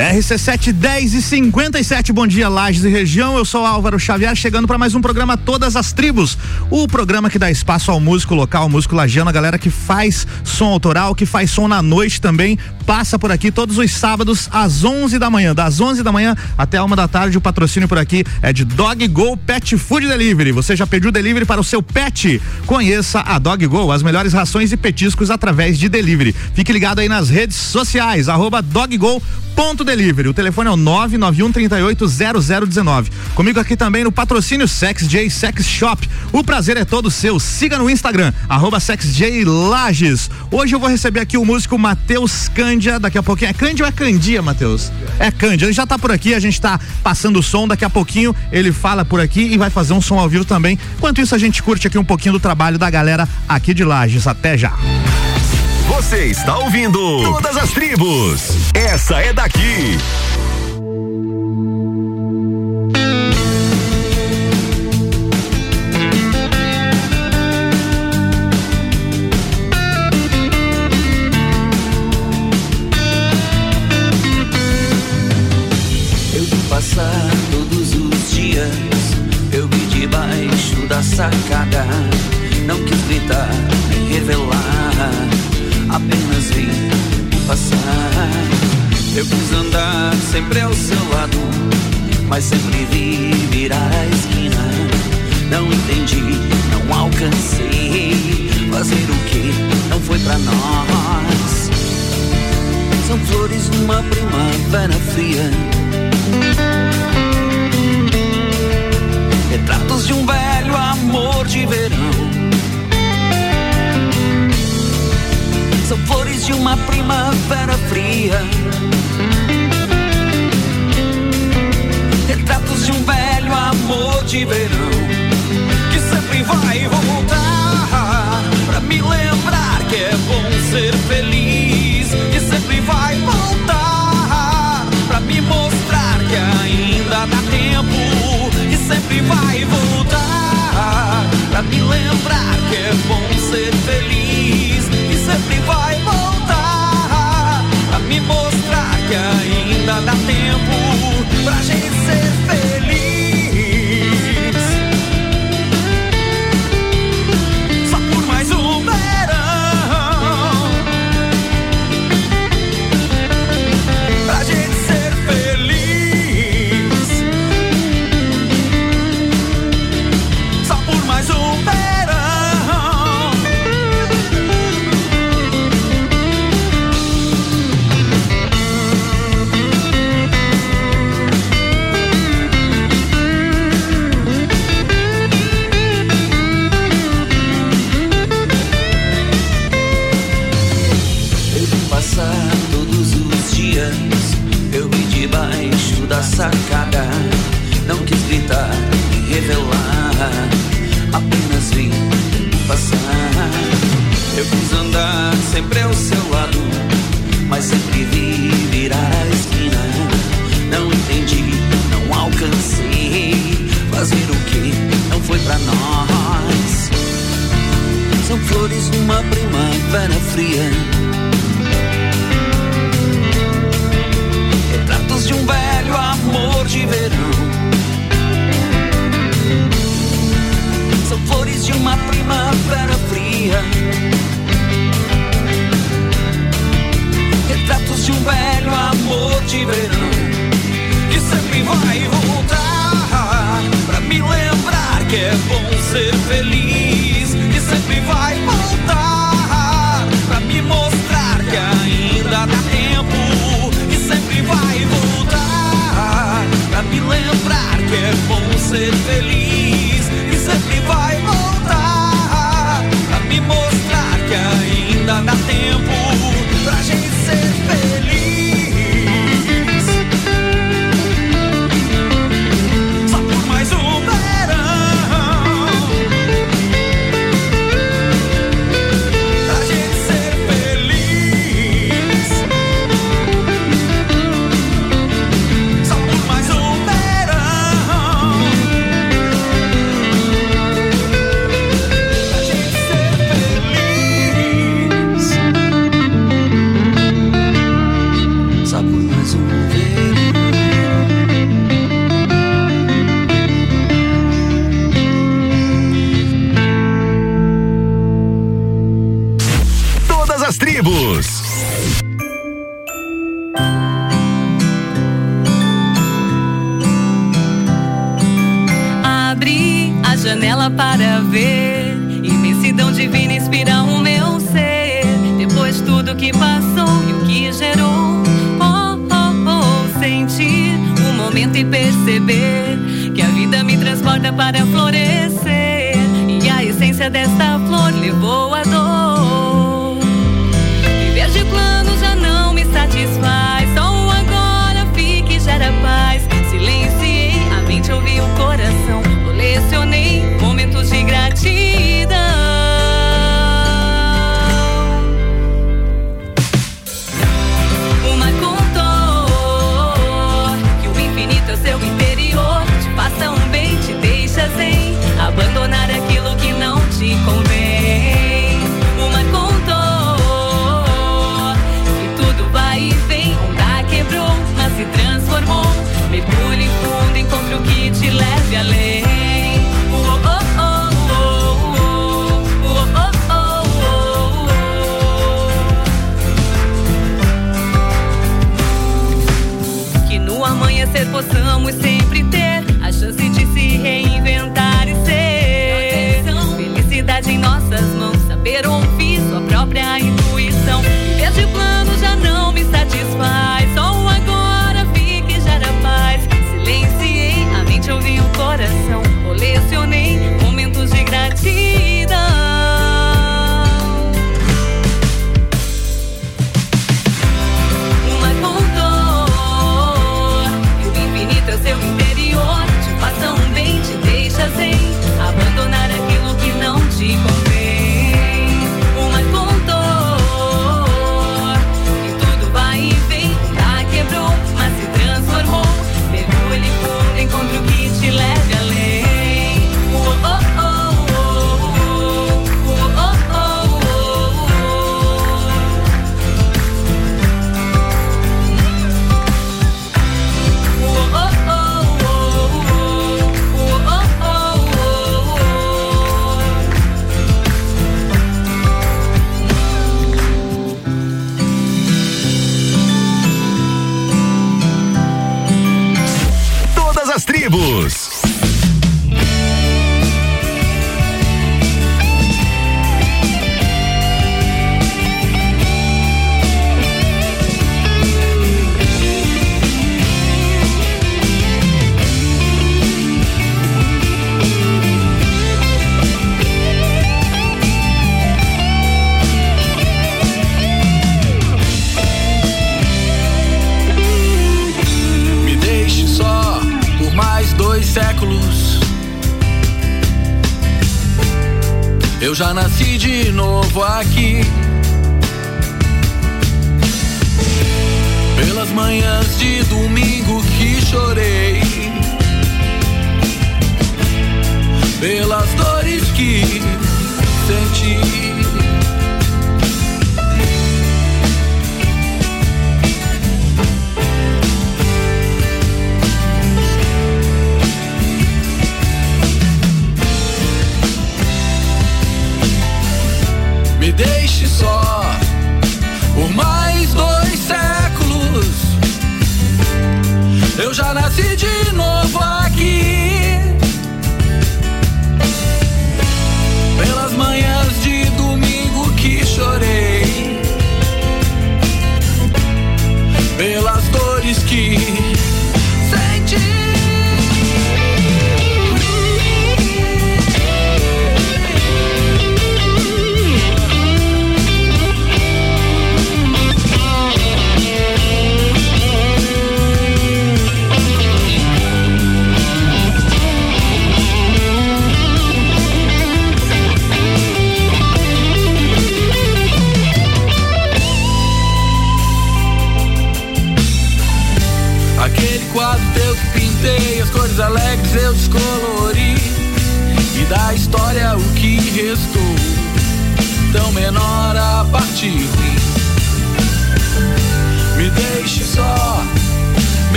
RC7 10 e 57, bom dia, Lages e região. Eu sou Álvaro Xavier, chegando para mais um programa Todas as Tribos. O programa que dá espaço ao músico local, ao músico lagiano, a galera que faz som autoral, que faz som na noite também, passa por aqui todos os sábados às 11 da manhã. Das 11 da manhã até uma da tarde, o patrocínio por aqui é de Dog Go Pet Food Delivery. Você já pediu delivery para o seu pet? Conheça a Dog Go, as melhores rações e petiscos através de delivery. Fique ligado aí nas redes sociais, arroba doggo Ponto Delivery. O telefone é o 991 380019. Comigo aqui também no patrocínio Sex J Sex Shop. O prazer é todo seu. Siga no Instagram, arroba Lages. Hoje eu vou receber aqui o músico Matheus Cândia. Daqui a pouquinho. É Cândia ou é Candia, Matheus? É Cândia. Ele já tá por aqui, a gente tá passando o som. Daqui a pouquinho ele fala por aqui e vai fazer um som ao vivo também. Enquanto isso, a gente curte aqui um pouquinho do trabalho da galera aqui de Lages. Até já. Você está ouvindo Todas as Tribos. Essa é daqui. Mas sempre vi virar a esquina. Não entendi, não alcancei fazer o que não foi pra nós. São flores numa primavera fria. Retratos de um velho amor de verão são flores de uma primavera fria. Retratos de um velho amor de verão que sempre vai voltar pra me lembrar que é bom ser feliz. Que sempre vai voltar pra me mostrar que ainda dá tempo. Que sempre vai voltar pra me lembrar que é bom ser feliz sempre vai voltar a me mostrar que ainda dá tempo pra gente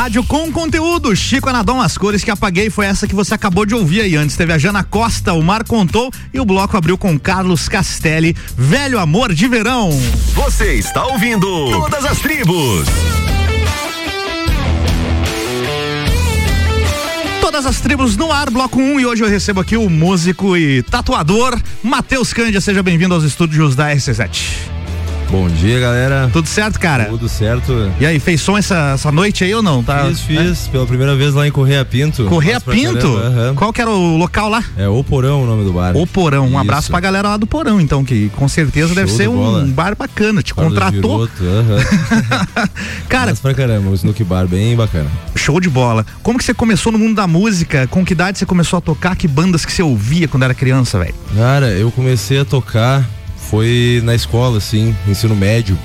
Rádio com conteúdo, Chico Anadão, as cores que apaguei foi essa que você acabou de ouvir aí antes. Teve a Jana Costa, o Mar Contou e o bloco abriu com Carlos Castelli, Velho Amor de Verão. Você está ouvindo Todas as Tribos. Todas as tribos no ar, bloco 1, um, e hoje eu recebo aqui o músico e tatuador Matheus Cândia. Seja bem-vindo aos estúdios da RC7. Bom dia, galera. Tudo certo, cara? Tudo certo. E aí, fez som essa, essa noite aí ou não? Tá, fiz, fiz. É? Pela primeira vez lá em Correia Pinto. Correia Pinto? Uhum. Qual que era o local lá? É O Porão o nome do bar. O Porão. Um Isso. abraço pra galera lá do Porão, então, que com certeza Show deve ser um bar bacana. Te contratou. Uhum. cara. Mas pra caramba, o Snook Bar bem bacana. Show de bola. Como que você começou no mundo da música? Com que idade você começou a tocar? Que bandas que você ouvia quando era criança, velho? Cara, eu comecei a tocar foi na escola, assim, ensino médio.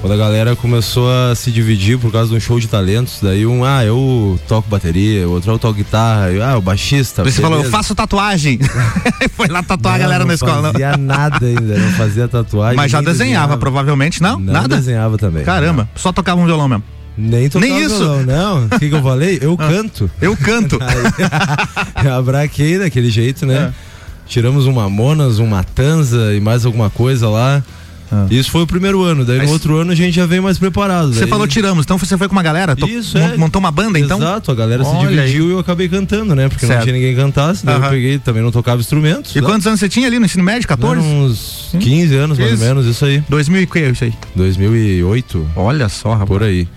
Quando a galera começou a se dividir por causa de um show de talentos, daí um, ah, eu toco bateria, o outro eu toco guitarra, eu, ah, o baixista. Você falou, eu faço tatuagem. Foi lá tatuar não, a galera na escola. Não fazia nada ainda, não fazia tatuagem. Mas já desenhava, desenhava, provavelmente, não? não nada? desenhava também. Caramba, não. só tocava um violão mesmo. Nem tocava Nem isso. Violão, não. O que, que eu falei? Eu ah, canto. Eu canto. Aí, abraquei daquele jeito, né? É. Tiramos um Mamonas, um Matanza e mais alguma coisa lá. Ah. Isso foi o primeiro ano, daí Mas... no outro ano a gente já veio mais preparado. Você daí... falou tiramos, então você foi com uma galera? Isso, é. Montou uma banda então? Exato, a galera Olha se dividiu aí. e eu acabei cantando, né? Porque certo. não tinha ninguém que cantasse, daí uh -huh. eu peguei, também não tocava instrumentos. E quantos anos você tinha ali no ensino médio? 14? uns 15 anos, mais ou menos, isso aí. 2000 e que é isso aí? 2008. Olha só, rapaz. Por aí.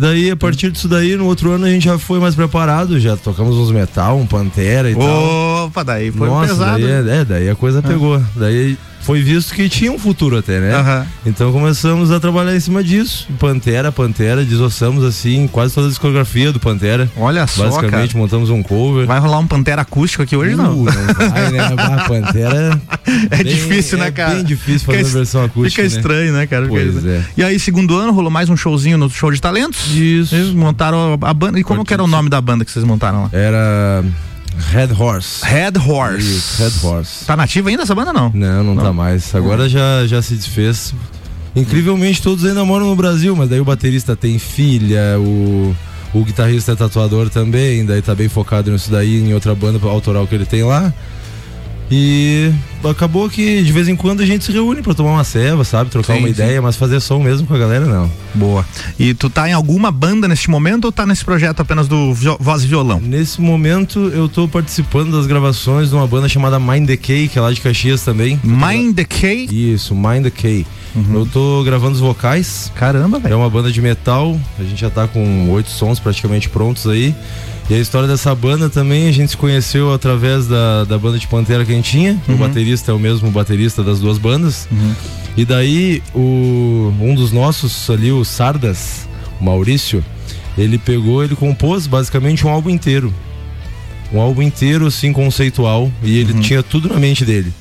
Daí, a partir disso daí, no outro ano a gente já foi mais preparado, já tocamos uns metal, um Pantera e Opa, tal. Opa, daí foi Nossa, pesado. Daí, é, é, daí a coisa pegou. Daí foi visto que tinha um futuro até, né? Uhum. Então começamos a trabalhar em cima disso. Pantera, Pantera, desossamos assim quase toda a discografia do Pantera. Olha só, Basicamente cara. montamos um cover. Vai rolar um Pantera acústico aqui hoje, uh, não? Não vai, né? Pantera... É bem, difícil, né, cara? É bem difícil fazer fica, versão acústica, Fica né? estranho, né, cara? Pois é. E aí, segundo ano, rolou mais um showzinho no Show de Talentos? Isso. Eles montaram a banda. E como que era o nome da banda que vocês montaram lá? Era... Red Horse. Red Horse. Isso, Red Horse. Tá nativa ainda essa banda não? Não, não, tá não. tá mais. Agora já, já se desfez. Incrivelmente todos ainda moram no Brasil, mas daí o baterista tem filha, o, o guitarrista é tatuador também, daí tá bem focado nisso daí, em outra banda autoral que ele tem lá. E acabou que de vez em quando a gente se reúne para tomar uma ceva, sabe? Trocar sim, uma sim. ideia, mas fazer som mesmo com a galera não. Boa. E tu tá em alguma banda neste momento ou tá nesse projeto apenas do voz e violão? Nesse momento eu tô participando das gravações de uma banda chamada Mind Decay, que é lá de Caxias também. Mind Decay? Isso, Mind Decay. Uhum. Eu tô gravando os vocais. Caramba, velho. É uma banda de metal. A gente já tá com oito sons praticamente prontos aí. E a história dessa banda também, a gente se conheceu através da, da banda de Pantera que a gente tinha. Uhum. O baterista é o mesmo baterista das duas bandas. Uhum. E daí, o, um dos nossos ali, o Sardas, o Maurício, ele pegou, ele compôs basicamente um álbum inteiro. Um álbum inteiro, assim, conceitual. E ele uhum. tinha tudo na mente dele.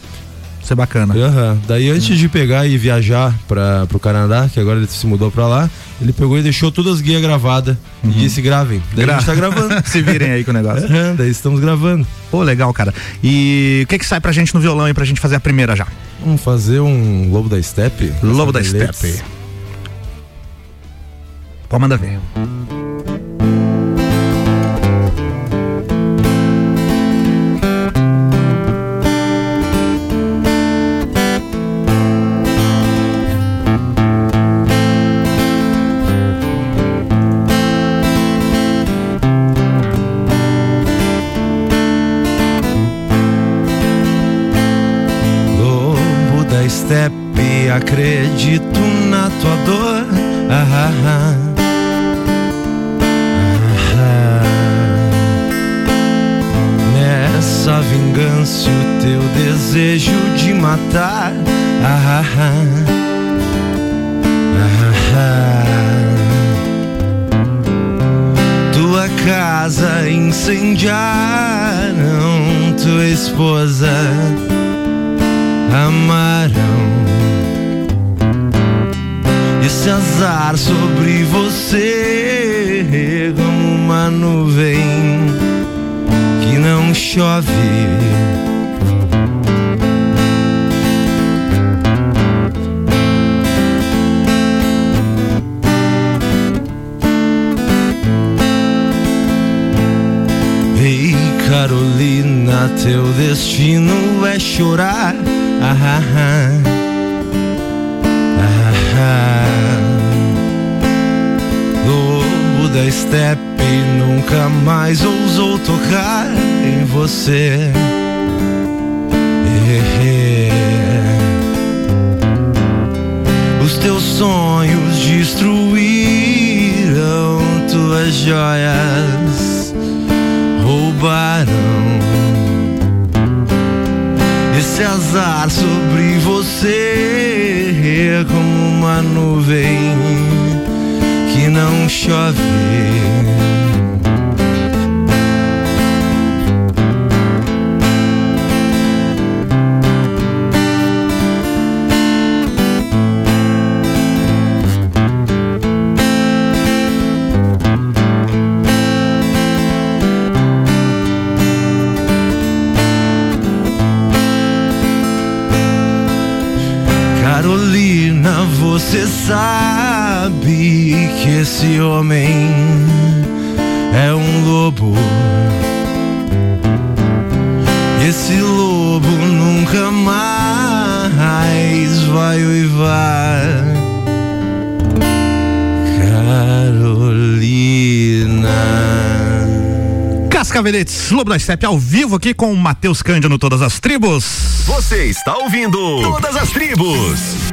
Isso é bacana. Uhum. Daí antes de pegar e viajar para o Canadá, que agora ele se mudou para lá, ele pegou e deixou todas as guias gravadas uhum. e disse gravem. Daí Gra a gente tá gravando. se virem aí com o negócio. Uhum, daí estamos gravando. Pô, legal, cara. E o que que sai pra gente no violão aí pra gente fazer a primeira já? Vamos fazer um Lobo da Steppe. Lobo da Steppe. Pode mandar ver. Chorar. Ah, ah, ah. Lobo da steppe nunca mais ousou tocar em você. Os teus sonhos destruíram tuas joias, sobre você como uma nuvem que não chove. Esse homem é um lobo. Esse lobo nunca mais vai uivar. Carolina. Cascaveletes, Lobo da Steppe ao vivo aqui com o Matheus Cândido no Todas as Tribos. Você está ouvindo Todas as Tribos.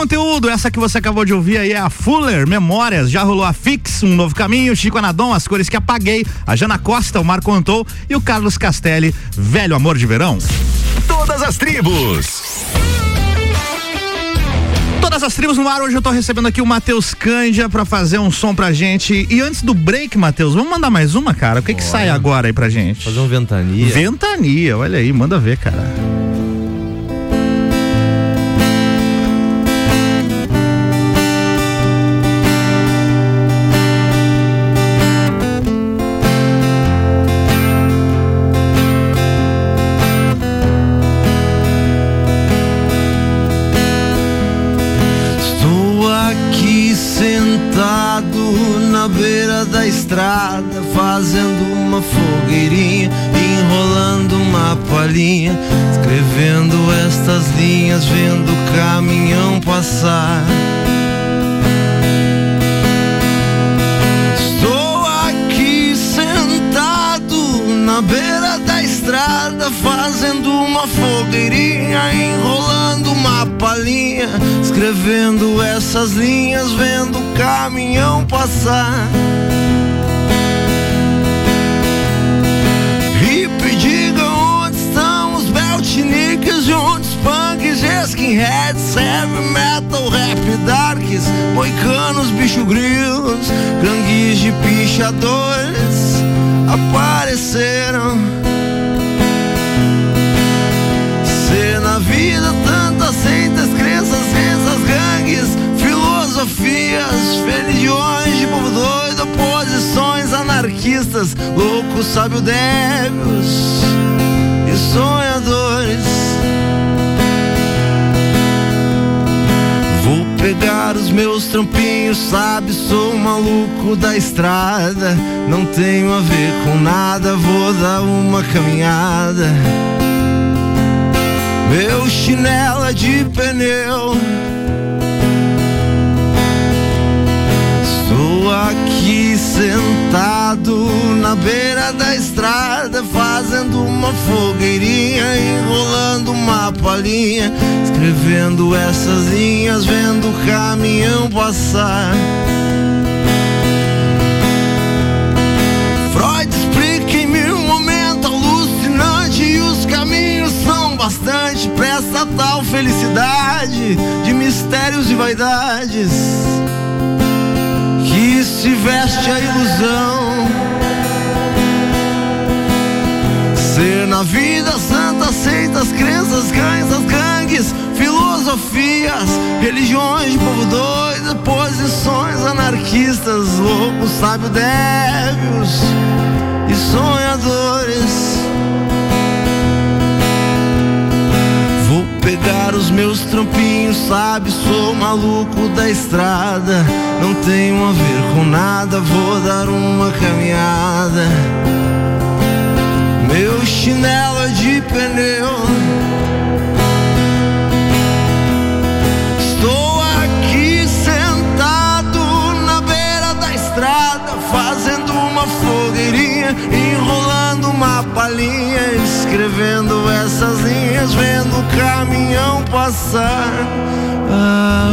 Conteúdo, essa que você acabou de ouvir aí é a Fuller Memórias, já rolou a Fix, Um Novo Caminho, Chico Anadon, As Cores que Apaguei, a Jana Costa, o Marco Antou e o Carlos Castelli, Velho Amor de Verão. Todas as tribos. Todas as tribos no ar, hoje eu tô recebendo aqui o Matheus Cândia pra fazer um som pra gente. E antes do break, Matheus, vamos mandar mais uma, cara? O que que sai agora aí pra gente? Fazer um ventania. Ventania, olha aí, manda ver, cara. Anarquistas, loucos, sábio, débios e sonhadores. Vou pegar os meus trampinhos, sabe? Sou maluco da estrada. Não tenho a ver com nada, vou dar uma caminhada. Meu chinelo é de pneu. Aqui sentado na beira da estrada, fazendo uma fogueirinha, enrolando uma palhinha, escrevendo essas linhas, vendo o caminhão passar. Freud explica em mil momentos alucinante e os caminhos são bastante pra essa tal felicidade de mistérios e vaidades se veste a ilusão. Ser na vida santa, seitas, crenças, cães, as gangues, filosofias, religiões povo doido, posições anarquistas, loucos, sábios, débios e sonhadores. Pegar os meus trampinhos, sabe? Sou maluco da estrada. Não tenho a ver com nada, vou dar uma caminhada. Meu chinelo é de pneu. Estou aqui sentado na beira da estrada, fazendo uma fogueirinha, enrolando uma palhinha, escrevendo essas linhas, vendo o caminhão passar. Ah,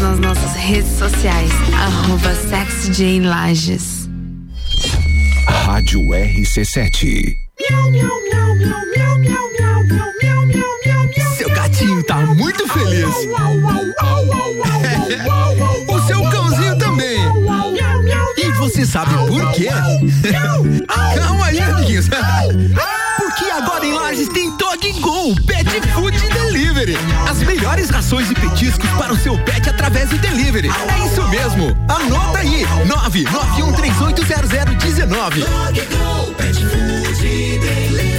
Nas nossas redes sociais, arroba SexyJaneLages. Rádio Rádio RC7. Seu gatinho tá muito feliz. o seu cãozinho também. E você sabe por quê? Calma aí, amiguinhos. Porque agora em Lages tem Dog Go Pet Food Delivery. As melhores rações e petiscos para o seu pet através do delivery. É isso mesmo. Anota aí: 991380019. Dog Go Pet Food Delivery.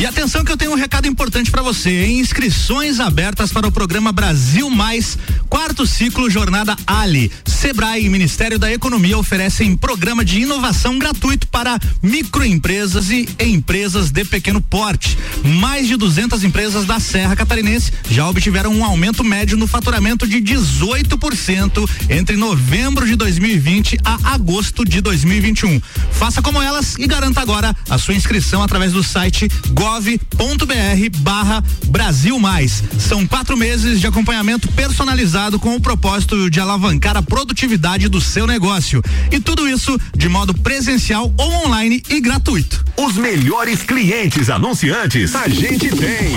E atenção que eu tenho um recado importante para você. Inscrições abertas para o programa Brasil Mais, quarto ciclo Jornada Ali. Sebrae e Ministério da Economia oferecem programa de inovação gratuito para microempresas e empresas de pequeno porte. Mais de 200 empresas da Serra Catarinense já obtiveram um aumento médio no faturamento de 18% entre novembro de 2020 a agosto de 2021. Faça como elas e garanta agora a sua inscrição através do site gov.br barra Brasil Mais. São quatro meses de acompanhamento personalizado com o propósito de alavancar a produtividade do seu negócio. E tudo isso de modo presencial ou online e gratuito. Os melhores clientes anunciantes a gente tem.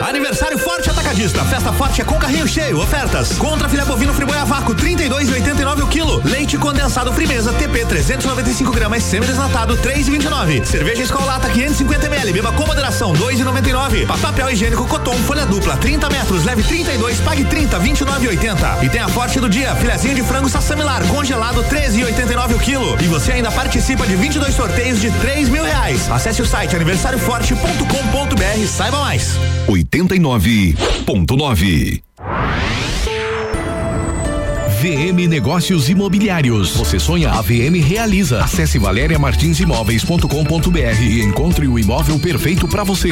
Aniversário Forte Atacadista. Festa forte é com carrinho cheio. Ofertas. Contra filé bovino friboi a vácuo, 32,89 o quilo. Leite condensado Frimeza TP 395 gramas semi-desnatado, 3,29. Cerveja Escolata 550 ml. Beba com moderação, 2,99. Papel higiênico Coton folha dupla, 30 metros, leve 32, pague 30, 29,80. E tem a Forte do dia, filezinho de frango sassamilar congelado, 13,89 o quilo. E você ainda participa de 22 sorteios de 3 mil reais. Acesse o site aniversarioforte.com.br. Saiba mais. 89.9. VM Negócios Imobiliários. Você sonha, a VM realiza. Acesse valeriamartinsimóveis.com.br e encontre o imóvel perfeito para você.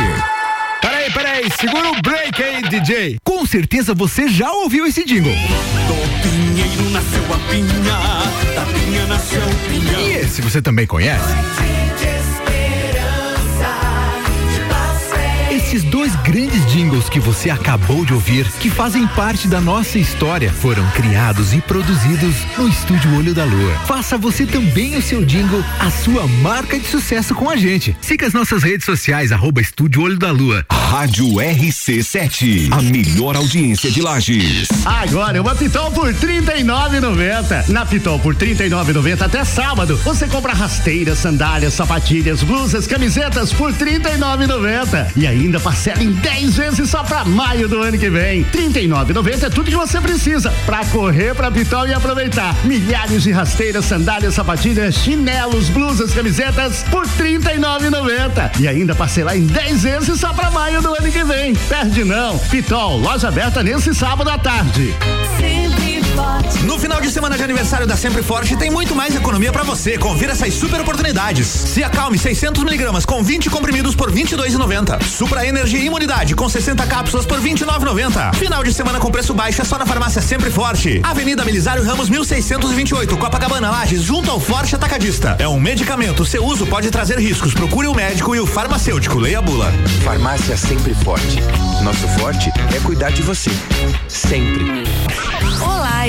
Peraí, peraí, segura o break aí, DJ. Com certeza você já ouviu esse jingle. Do pinheiro nasceu a pinha, da pinha nasceu o pinhão. E esse você também conhece? Esses dois grandes jingles que você acabou de ouvir, que fazem parte da nossa história, foram criados e produzidos no Estúdio Olho da Lua. Faça você também o seu jingle, a sua marca de sucesso com a gente. Siga as nossas redes sociais, arroba Estúdio Olho da Lua. Rádio RC7, a melhor audiência de Lages. Agora uma Pitol por R$ 39,90. Na Pitol por R$ 39,90 até sábado, você compra rasteiras, sandálias, sapatilhas, blusas, camisetas por R$ 39,90. E ainda parcela em 10 vezes só pra maio do ano que vem. R$ 39,90 é tudo que você precisa pra correr pra Pitol e aproveitar. Milhares de rasteiras, sandálias, sapatilhas, chinelos, blusas, camisetas por R$ 39,90. E ainda parcelar em 10 vezes só pra maio do ano que vem. Perde não. Pitol, loja aberta nesse sábado à tarde. Sempre. No final de semana de aniversário da Sempre Forte tem muito mais economia pra você. Confira essas super oportunidades. Se acalme 600 miligramas com 20 comprimidos por 22,90. Supra Energia e Imunidade com 60 cápsulas por 29,90. Final de semana com preço baixo é só na farmácia Sempre Forte. Avenida Belisário Ramos 1628, Copacabana, Lages, junto ao Forte Atacadista. É um medicamento. Seu uso pode trazer riscos. Procure o médico e o farmacêutico. Leia a bula. Farmácia Sempre Forte. Nosso forte é cuidar de você. Sempre. Olá,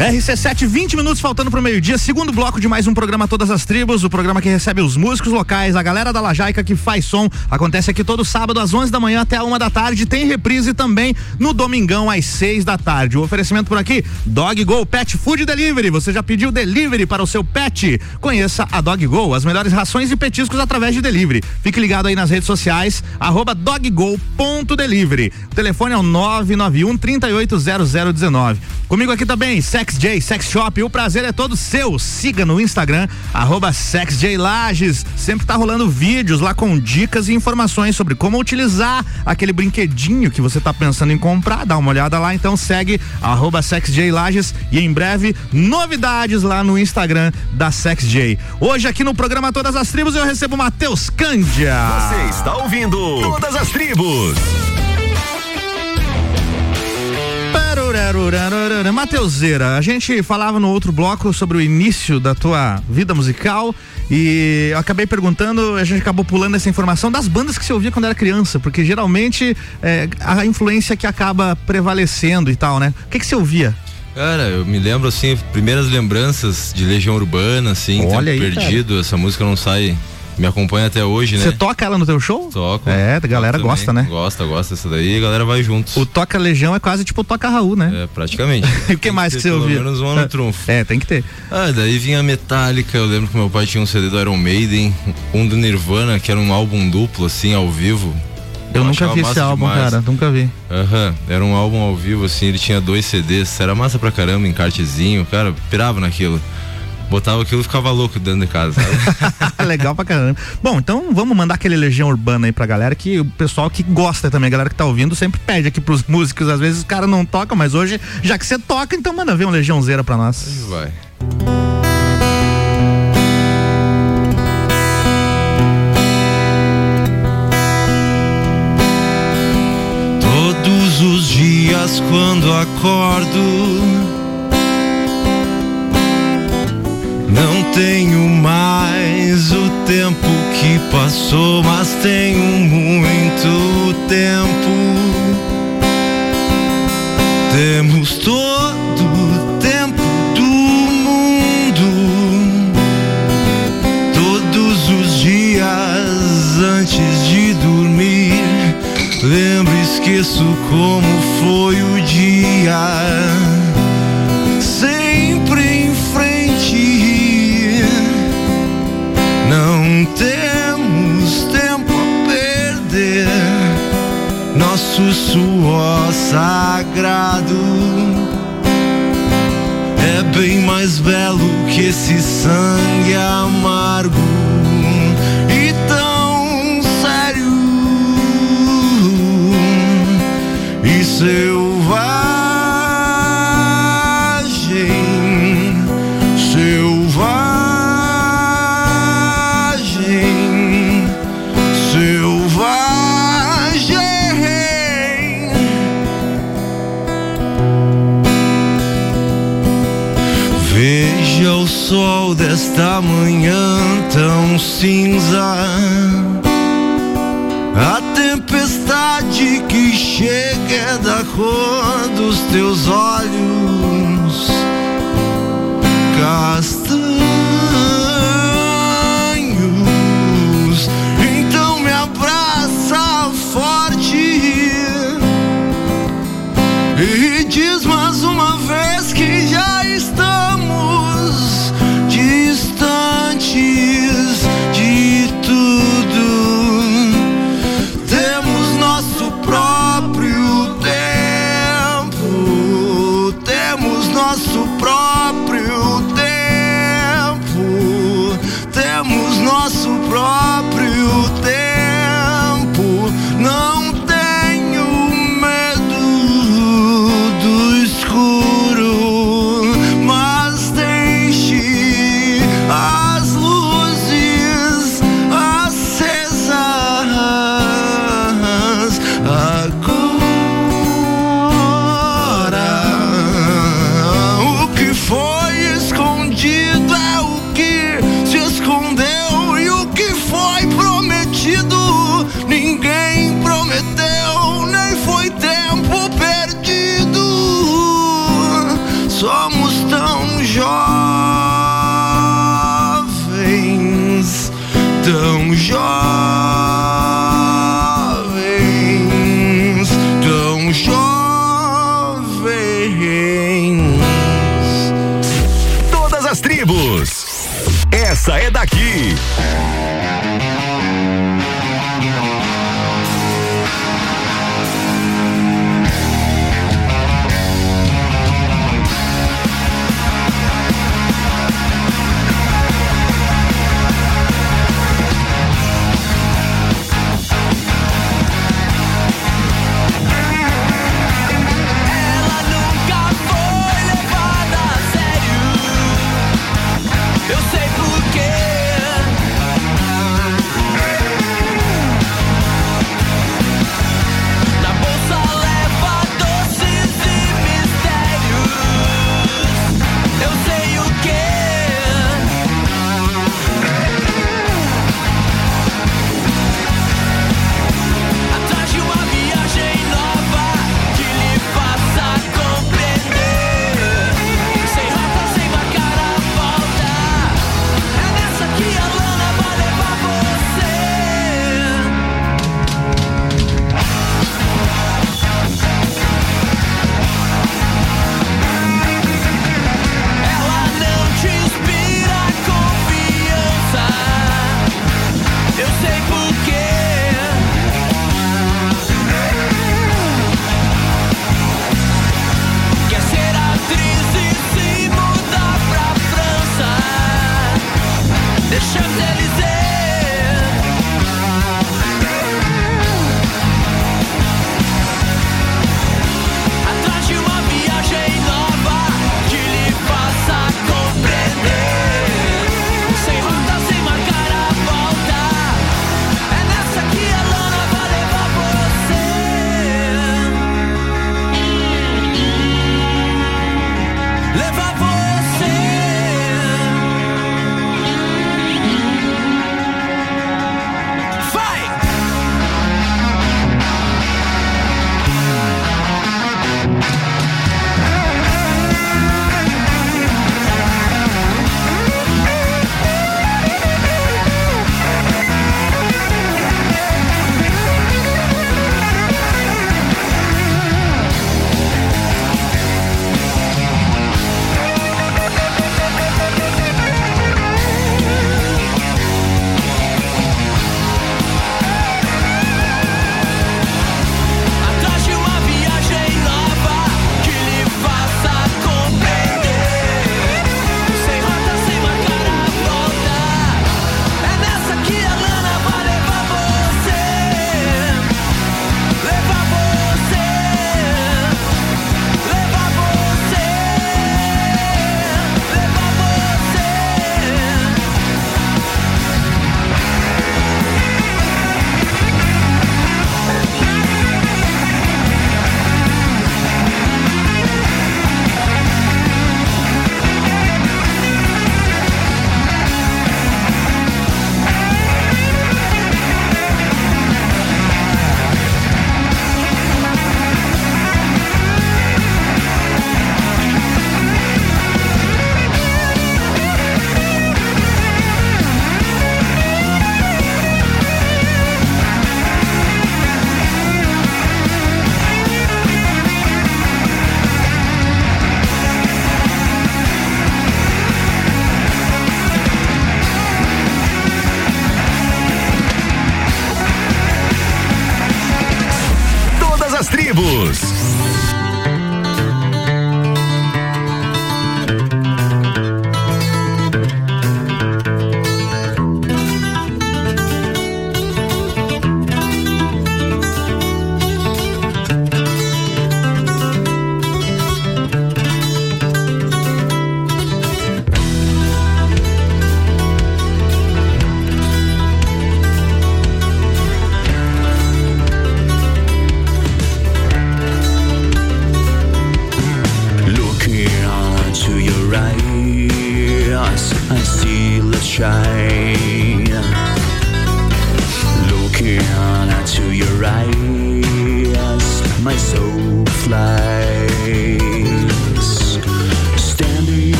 RC7, 20 minutos faltando pro meio-dia, segundo bloco de mais um programa Todas as Tribos, o programa que recebe os músicos locais, a galera da Lajaica que faz som. Acontece aqui todo sábado às 11 da manhã até a uma da tarde. Tem reprise também no domingão às 6 da tarde. O oferecimento por aqui: Dog Go Pet Food Delivery. Você já pediu delivery para o seu pet? Conheça a Dog Go, as melhores rações e petiscos através de delivery. Fique ligado aí nas redes sociais, arroba doggo.delivery. O telefone é o 991 380019. Comigo aqui também, Sex J Sex Shop. O prazer é todo seu. Siga no Instagram, arroba. Sempre tá rolando vídeos lá com dicas e informações sobre como utilizar aquele brinquedinho que você tá pensando em comprar. Dá uma olhada lá, então segue arroba e em breve novidades lá no Instagram da SexJ. Hoje aqui no programa Todas as Tribos eu recebo Matheus Cândia. Você está ouvindo Todas as Tribos. Mateuseira, a gente falava no outro bloco sobre o início da tua vida musical e eu acabei perguntando, a gente acabou pulando essa informação das bandas que você ouvia quando era criança, porque geralmente é, a influência que acaba prevalecendo e tal, né? O que, que você ouvia? Cara, eu me lembro assim, primeiras lembranças de Legião Urbana, assim, Olha aí, Perdido, essa música não sai, me acompanha até hoje, né? Você toca ela no teu show? Toco. É, a galera gosta, também. né? Gosta, gosta dessa daí, a galera vai juntos. O Toca Legião é quase tipo o Toca Raul, né? É, praticamente. E o que mais que você Pelo ouvia? menos um ano trunfo. É, tem que ter. Ah, daí vinha Metallica, eu lembro que meu pai tinha um CD do Iron Maiden, um do Nirvana, que era um álbum duplo, assim, ao vivo. Eu nunca achava vi esse álbum, demais. cara. Nunca vi. Aham, era um álbum ao vivo, assim, ele tinha dois CDs, era massa pra caramba, encartezinho, cara, pirava naquilo. Botava aquilo e ficava louco dentro de casa? Legal pra caramba. Bom, então vamos mandar aquele Legião Urbana aí pra galera, que o pessoal que gosta também, a galera que tá ouvindo, sempre pede aqui pros músicos. Às vezes os caras não tocam, mas hoje, já que você toca, então manda ver um Legiãozeira pra nós. Vai. Todos os dias quando acordo, não tenho mais o tempo que passou, mas tenho muito tempo. Temos todo o tempo do mundo, todos os dias antes de dormir. Lembro, e esqueço como foi o dia. Nosso suor sagrado. É bem mais belo que esse sangue amargo e tão sério. E selvagem, sol desta manhã tão cinza. A tempestade que chega é da cor dos teus olhos castanhos.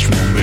Nashville.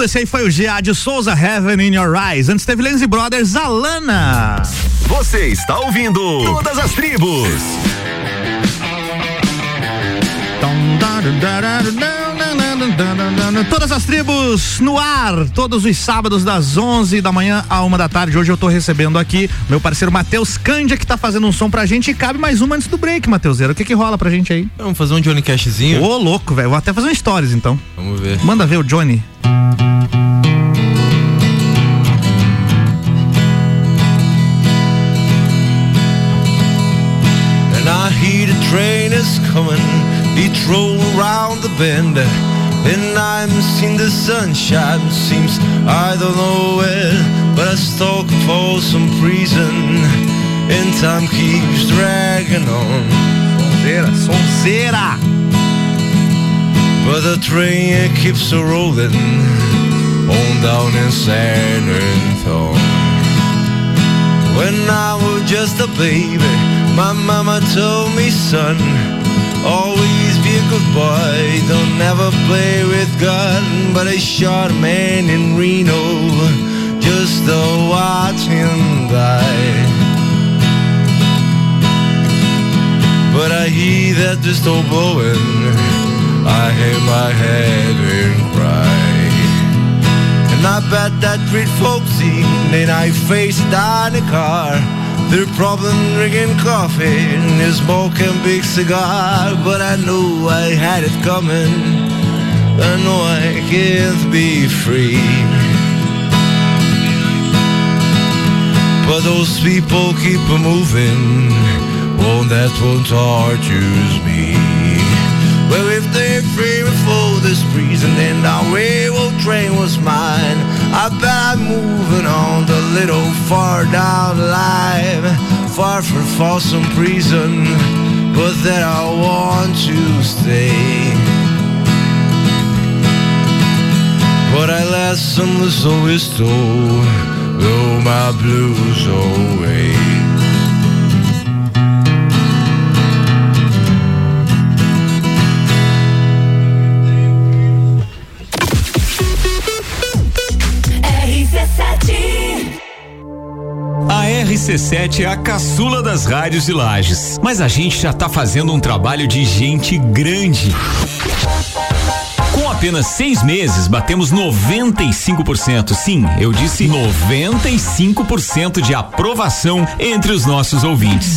Conteúdo, esse aí foi o GA de Souza Heaven in Your Eyes. Antes teve Lenzi Brothers, Alana. Você está ouvindo Todas as Tribos. Todas as tribos no ar, todos os sábados das 11 da manhã a uma da tarde. Hoje eu tô recebendo aqui meu parceiro Matheus Cândia que tá fazendo um som pra gente e cabe mais uma antes do break, Matheuseiro. O que que rola pra gente aí? Vamos fazer um Johnny Cashzinho? Ô, louco, velho. Vou até fazer um stories então. Vamos ver. Manda ver o Johnny. And I hear the train is coming, it roll around the bend. And I'm seeing the sunshine, seems I don't know where, but I stalk for some reason. And time keeps dragging on. Sonzeira, sonzeira! But the train keeps a rolling on down in San Antonio. When I was just a baby, my mama told me, son, Always be a good boy, don't never play with God. But I shot a man in Reno just to watch him die. But I hear that pistol blowing, I hear my head and cry. And I bet that treat folksy, then I face down the car. Their problem drinking coffee and smoking big cigar. But I knew I had it coming. I know I can't be free. But those people keep moving. Oh, that won't tortures me. Well, if they're free before this breeze and our the railroad train was mine, I bet I'm moving on a little far down the line, far from Folsom Prison, but then I want to stay. But I last some little whistle, blow my blues away. RC7 é a caçula das rádios de Lages, mas a gente já tá fazendo um trabalho de gente grande. Com apenas seis meses, batemos 95%. Sim, eu disse 95% de aprovação entre os nossos ouvintes.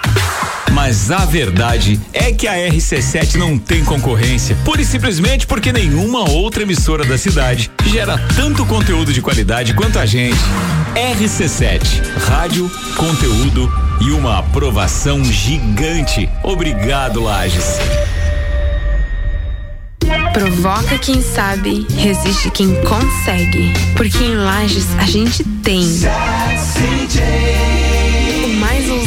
Mas a verdade é que a RC7 não tem concorrência, pura e simplesmente porque nenhuma outra emissora da cidade gera tanto conteúdo de qualidade quanto a gente. RC7, rádio, conteúdo e uma aprovação gigante. Obrigado, Lages. Provoca quem sabe, resiste quem consegue. Porque em Lages a gente tem.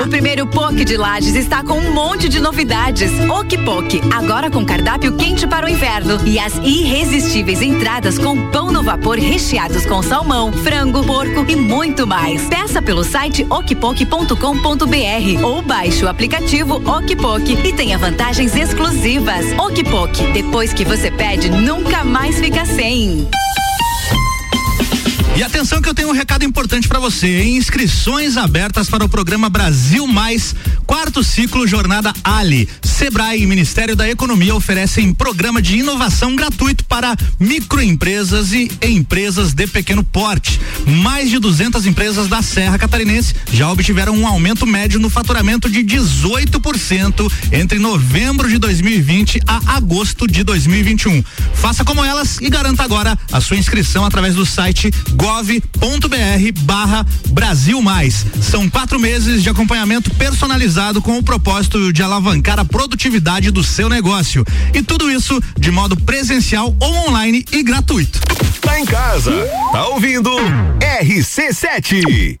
O primeiro POC de Lages está com um monte de novidades. Okpok, agora com cardápio quente para o inverno e as irresistíveis entradas com pão no vapor recheados com salmão, frango, porco e muito mais. Peça pelo site okpok.com.br ou baixe o aplicativo Okpok e tenha vantagens exclusivas. Okpok, depois que você pede, nunca mais fica sem. E atenção que eu tenho um recado importante para você. Inscrições abertas para o programa Brasil Mais, quarto ciclo Jornada Ali. Sebrae e Ministério da Economia oferecem programa de inovação gratuito para microempresas e empresas de pequeno porte. Mais de 200 empresas da Serra Catarinense já obtiveram um aumento médio no faturamento de 18% entre novembro de 2020 a agosto de 2021. Faça como elas e garanta agora a sua inscrição através do site gov.br barra Brasil Mais. São quatro meses de acompanhamento personalizado com o propósito de alavancar a produtividade do seu negócio. E tudo isso de modo presencial ou online e gratuito. Tá em casa, tá ouvindo RC7.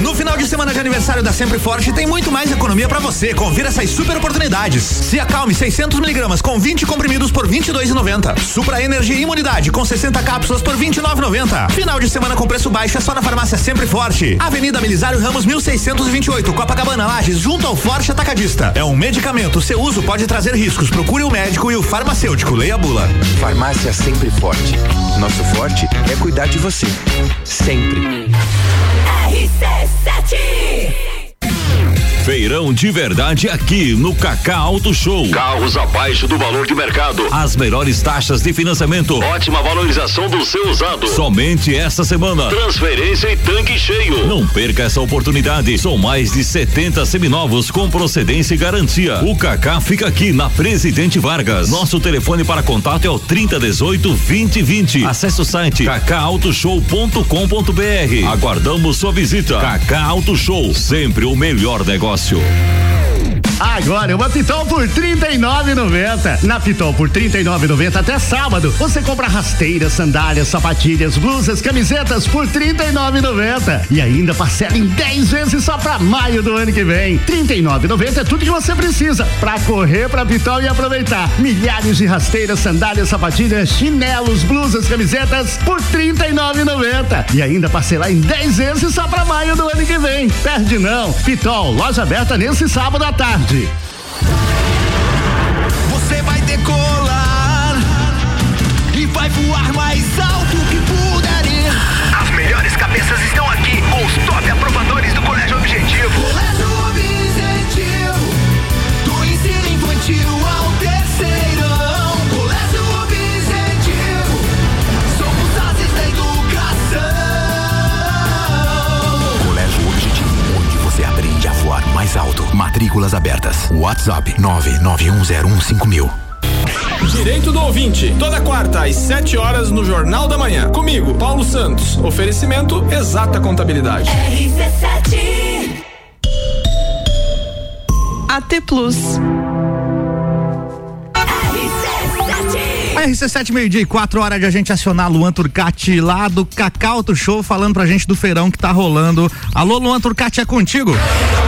No final de semana de aniversário da Sempre Forte tem muito mais economia pra você. Confira essas super oportunidades. Se acalme 600 miligramas com 20 comprimidos por 22,90. Supra Energia Imunidade com 60 cápsulas por 29,90. Final de semana com preço baixo é só na farmácia Sempre Forte. Avenida Belisário Ramos 1628, Copacabana Lages, junto ao Forte Atacadista. É um medicamento. Seu uso pode trazer riscos. Procure o médico e o farmacêutico. Leia a bula. Farmácia Sempre Forte. Nosso forte é cuidar de você. Sempre. RC7 Feirão de verdade aqui no Cacá Auto Show. Carros abaixo do valor de mercado. As melhores taxas de financiamento. Ótima valorização do seu usado. Somente esta semana. Transferência e tanque cheio. Não perca essa oportunidade. São mais de 70 seminovos com procedência e garantia. O Cacá fica aqui na Presidente Vargas. Nosso telefone para contato é o 3018 2020. Acesse o site cacautoshow.com.br. Aguardamos sua visita. Cacá Auto Show, sempre o melhor negócio negócio. Agora uma Pitol por R$ 39,90. Na Pitol por R$ 39,90 até sábado. Você compra rasteiras, sandálias, sapatilhas, blusas, camisetas por R$ 39,90. E ainda parcela em 10 vezes só pra maio do ano que vem. R$ 39,90 é tudo que você precisa pra correr pra Pitol e aproveitar. Milhares de rasteiras, sandálias, sapatilhas, chinelos, blusas, camisetas por R$ 39,90. E ainda parcelar em 10 vezes só pra maio do ano que vem. Perde não. Pitol, loja aberta nesse sábado à tarde. Você vai decolar e vai voar voar mais alto. Matrículas abertas. WhatsApp 991015000. Direito do ouvinte, toda quarta às 7 horas no Jornal da Manhã. Comigo, Paulo Santos. Oferecimento Exata Contabilidade. AT Plus. RC7 meio-dia e quatro horas de a gente acionar Luan Turcati lá do Cacau Auto Show falando pra gente do feirão que tá rolando. Alô, Luan Turcati, é contigo?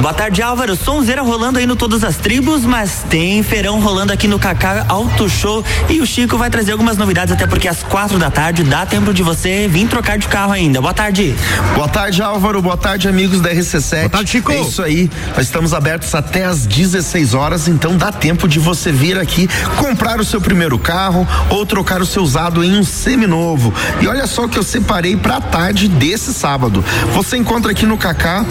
Boa tarde, Álvaro. Sonzeira rolando aí no Todas as Tribos, mas tem feirão rolando aqui no Cacá Auto Show e o Chico vai trazer algumas novidades, até porque às quatro da tarde dá tempo de você vir trocar de carro ainda. Boa tarde. Boa tarde, Álvaro. Boa tarde, amigos da RC7. Boa tarde, Chico. É isso aí. Nós estamos abertos até às 16 horas, então dá tempo de você vir aqui comprar o seu primeiro carro ou trocar o seu usado em um seminovo. E olha só o que eu separei pra tarde desse sábado. Você encontra aqui no Cacá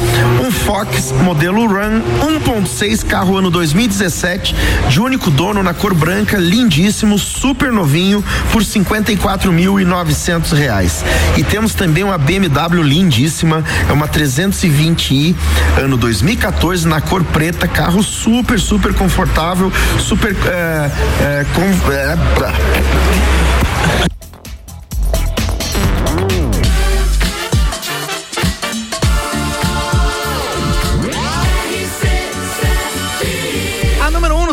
um Fox modelo Run 1.6 carro ano 2017 de único dono na cor branca, lindíssimo, super novinho por 54.900 reais. E temos também uma BMW lindíssima, é uma 320i ano 2014 na cor preta, carro super super confortável, super é, é, com, é,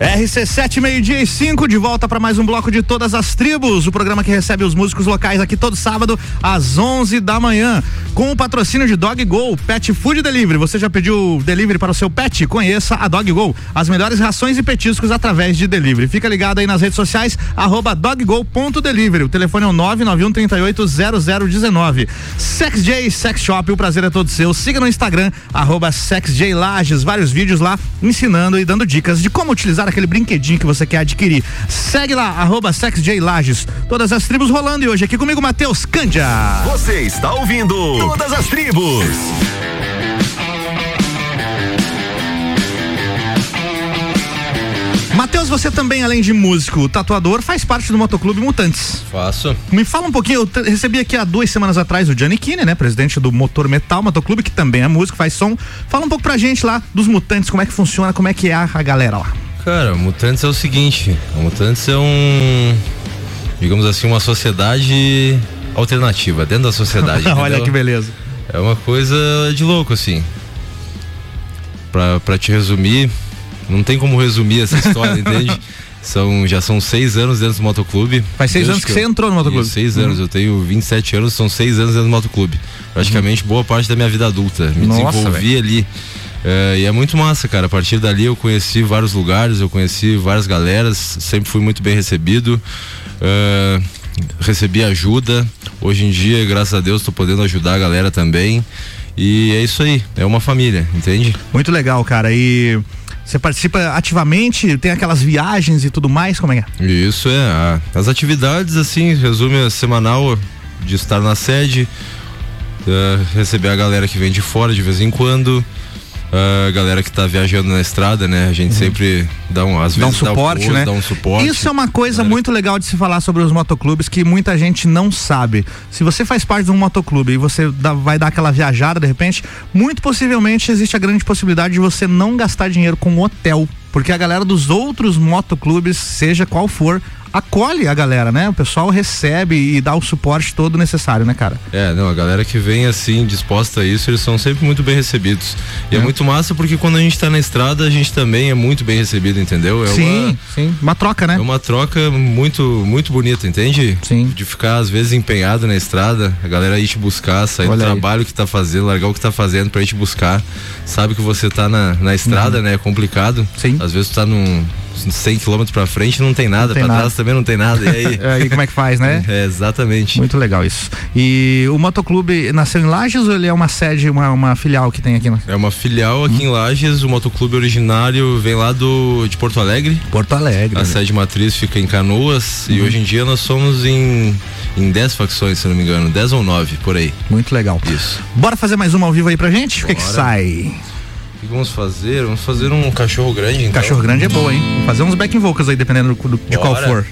RC7, meio-dia e 5, de volta para mais um bloco de todas as tribos. O programa que recebe os músicos locais aqui todo sábado, às 11 da manhã. Com o patrocínio de Dog Go, Pet Food Delivery. Você já pediu delivery para o seu pet? Conheça a Dog Go. As melhores rações e petiscos através de delivery. Fica ligado aí nas redes sociais, arroba doggo.delivery. O telefone é o 991 38 0019. Sex J Sex Shop, o prazer é todo seu. Siga no Instagram, arroba Sex Lages. Vários vídeos lá ensinando e dando dicas de como utilizar aquele brinquedinho que você quer adquirir. Segue lá, arroba SexJLages. Todas as tribos rolando e hoje aqui comigo, Matheus Cândia. Você está ouvindo Todas as Tribos. Matheus, você também, além de músico, tatuador, faz parte do Motoclube Mutantes. Faço. Me fala um pouquinho, eu recebi aqui há duas semanas atrás o Gianni Kine, né? Presidente do Motor Metal Motoclube, que também é músico, faz som. Fala um pouco pra gente lá dos Mutantes, como é que funciona, como é que é a, a galera lá. Cara, Mutantes é o seguinte, a Mutantes é um, digamos assim, uma sociedade alternativa, dentro da sociedade. Olha que beleza. É uma coisa de louco, assim. Pra, pra te resumir, não tem como resumir essa história, entende? São, já são seis anos dentro do motoclube. Faz seis anos que você entrou no motoclube? Seis anos. Uhum. Eu tenho 27 anos, são seis anos dentro do motoclube. Praticamente boa parte da minha vida adulta. Me Nossa, desenvolvi ali. É, e é muito massa, cara. A partir dali eu conheci vários lugares, eu conheci várias galeras, sempre fui muito bem recebido. É, recebi ajuda. Hoje em dia, graças a Deus, tô podendo ajudar a galera também. E é isso aí, é uma família, entende? Muito legal, cara. E você participa ativamente, tem aquelas viagens e tudo mais, como é que é? Isso é. as atividades, assim, resume a semanal de estar na sede, eh, receber a galera que vem de fora de vez em quando. A galera que tá viajando na estrada, né? A gente sempre dá um, às Dá um vezes dá suporte, apoio, né? Dá um suporte. Isso é uma coisa muito legal de se falar sobre os motoclubes que muita gente não sabe. Se você faz parte de um motoclube e você dá- vai dar aquela viajada de repente, muito possivelmente existe a grande possibilidade de você não gastar dinheiro com hotel. Porque a galera dos outros motoclubes, seja qual for, acolhe a galera, né? O pessoal recebe e dá o suporte todo necessário, né, cara? É, não, a galera que vem assim, disposta a isso, eles são sempre muito bem recebidos. E é, É. muito massa porque quando a gente tá na estrada, a gente também é muito bem recebido, entendeu? É sim, uma, sim. Uma troca, né? É uma troca muito, muito bonita, entende? Sim. De ficar, às vezes, empenhado na estrada, a galera ir te buscar, sair Olha do aí. trabalho que tá fazendo, largar o que tá fazendo pra ir te buscar. Sabe que você tá na, na estrada, Uhum. né? É complicado. Sim. Às vezes tu tá num 100 km pra frente não tem nada, nada. trás também não tem nada. E aí? aí como é que faz, né? É, exatamente. Muito legal isso. E o motoclube nasceu em Lages ou ele é uma sede, uma, uma filial que tem aqui? É uma filial aqui em Hum. Lages, o motoclube originário vem lá do de Porto Alegre. Porto Alegre. A né? sede matriz fica em Canoas e Uhum. hoje em dia nós somos em em 10 facções, se não me engano, 10 ou 9 por aí. Muito legal. Isso. Bora fazer mais uma ao vivo aí pra gente? O que que Bora. sai? Que vamos fazer? Vamos fazer um cachorro grande, então. Cachorro grande é boa, hein? Vou fazer uns backing vocals aí, dependendo do- do- de qual for.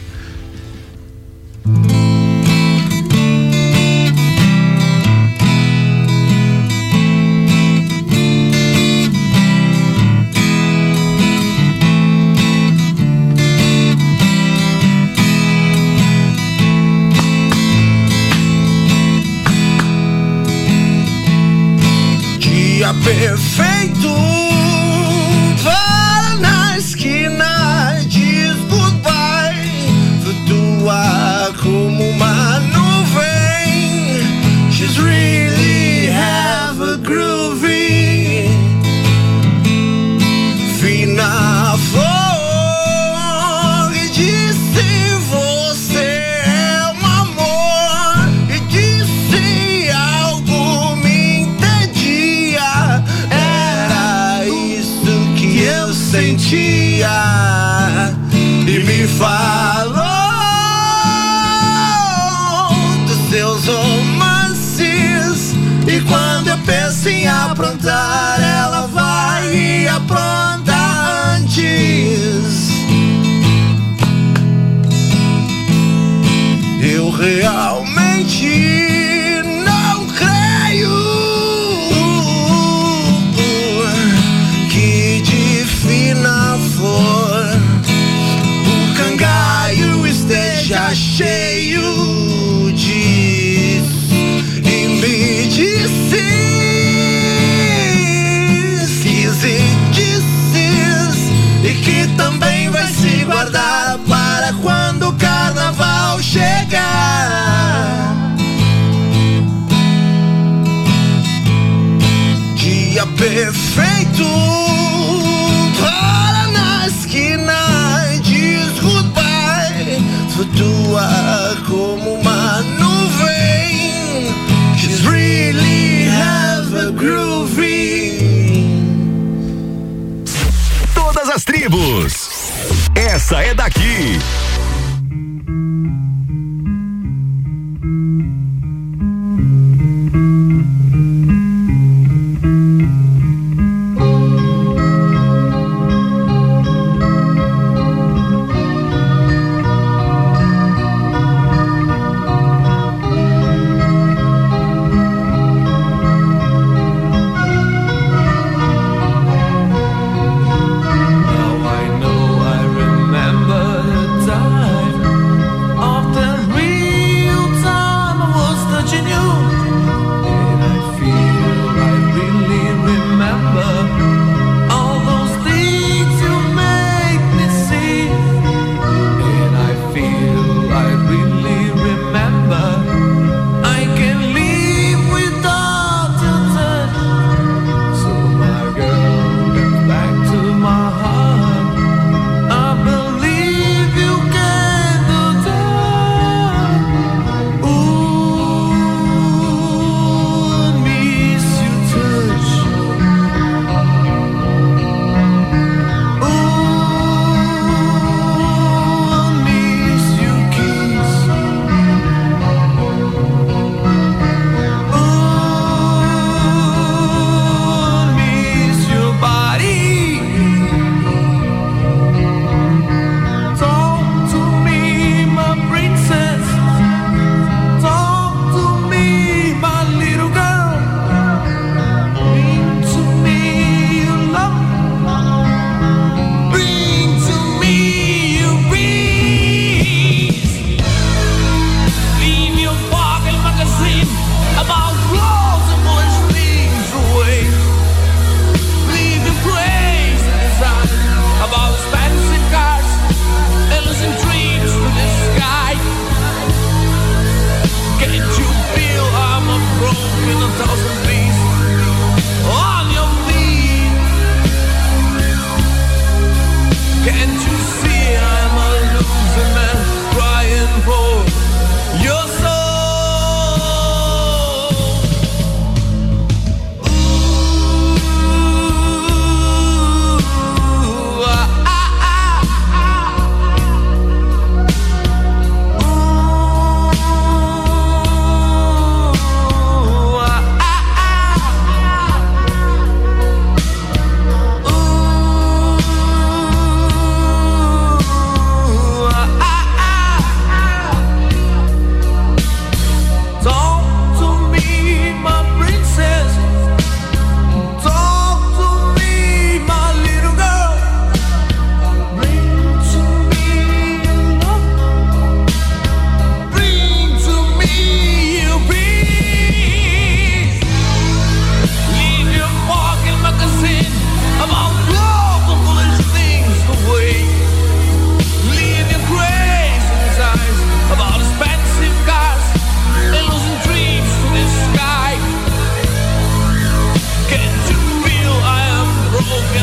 É daqui.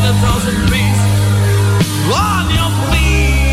a thousand beats on your feet.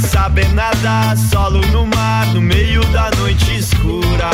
saber nadar, solo no mar, no meio da noite escura.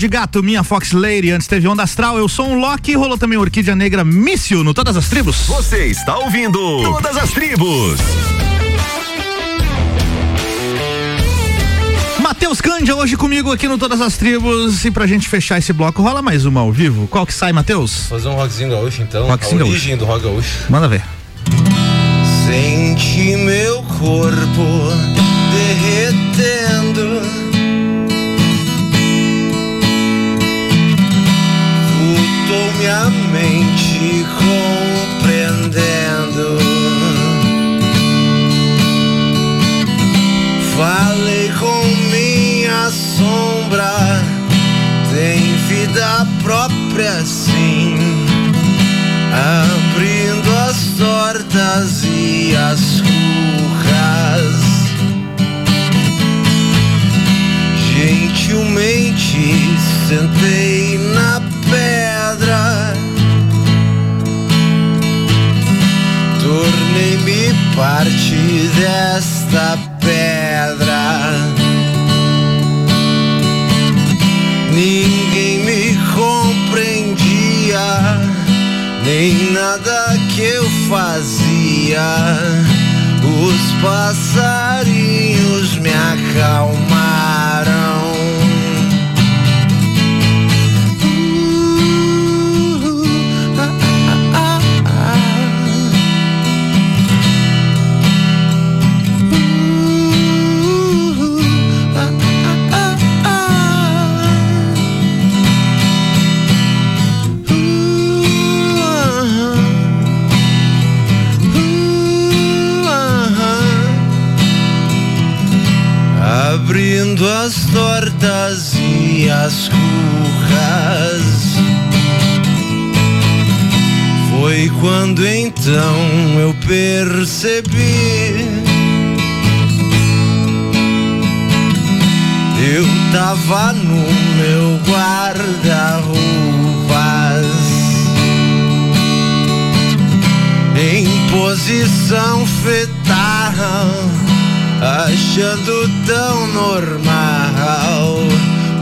Lorde Gato, minha Fox Lady, antes teve Onda Astral, eu sou um Loki, rolou também Orquídea Negra Míssil no Todas as Tribos. Você está ouvindo Todas as Tribos. Matheus Cândia hoje comigo aqui no Todas as Tribos e pra gente fechar esse bloco, rola mais uma ao vivo. Qual que sai, Matheus? Fazer um rockzinho gaúcho então. Rockzinho a gaúcho. origem do rock gaúcho. Manda ver. Sente meu corpo derretendo. Mente compreendendo. Falei com minha sombra, tem vida própria sim abrindo as tortas e as curras. Gentilmente sentei na tornei-me parte desta pedra. Ninguém me compreendia nem nada que eu fazia. Os passarinhos me acalmaram. As tortas e as curras. Foi quando então eu percebi. Eu tava no meu guarda-roupas. Em posição fetal achando tão normal.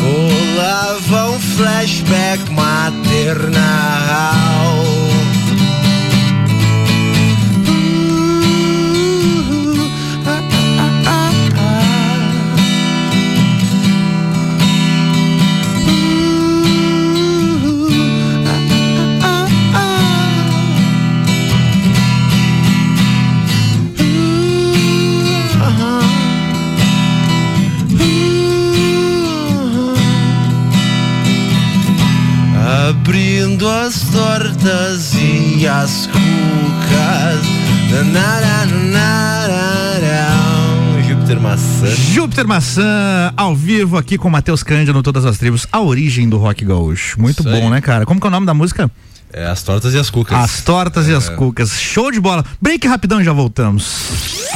Rolava um flashback maternal. As tortas e as cucas. Júpiter maçã. Júpiter Maçã, ao vivo aqui com Matheus Cândia no Todas as Tribos, a origem do rock gaúcho. Muito Isso bom, aí. né, cara? Como que é o nome da música? É as tortas e as cucas. As tortas e as É. cucas. Show de bola. Break rapidão, já voltamos.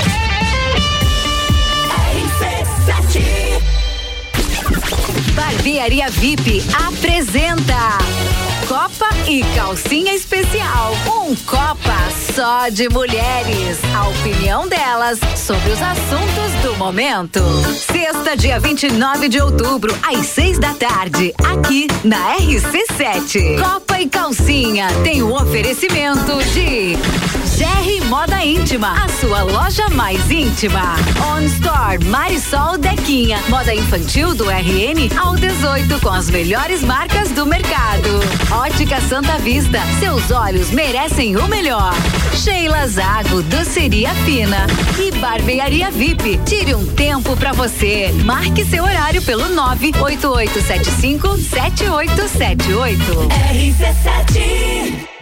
Barbearia VIP apresenta Copa e Calcinha Especial. Um Copa só de mulheres. A opinião delas sobre os assuntos do momento. Sexta, dia 29 de outubro, às seis da tarde, aqui na RC7. Copa e Calcinha tem o oferecimento de GR Moda Íntima, a sua loja mais íntima. On Store Marisol Dequinha, moda infantil do RN ao 18 com as melhores marcas do mercado. Ótica Santa Vista, seus olhos merecem o melhor. Sheila Zago, doceria fina e barbearia VIP. Tire um tempo pra você. Marque seu horário pelo 98875 7878. RC7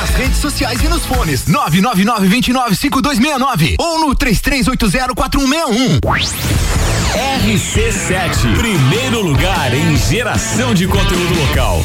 Nas redes sociais e nos fones 999-295269 ou no 33804161. RC7, primeiro lugar em geração de conteúdo local.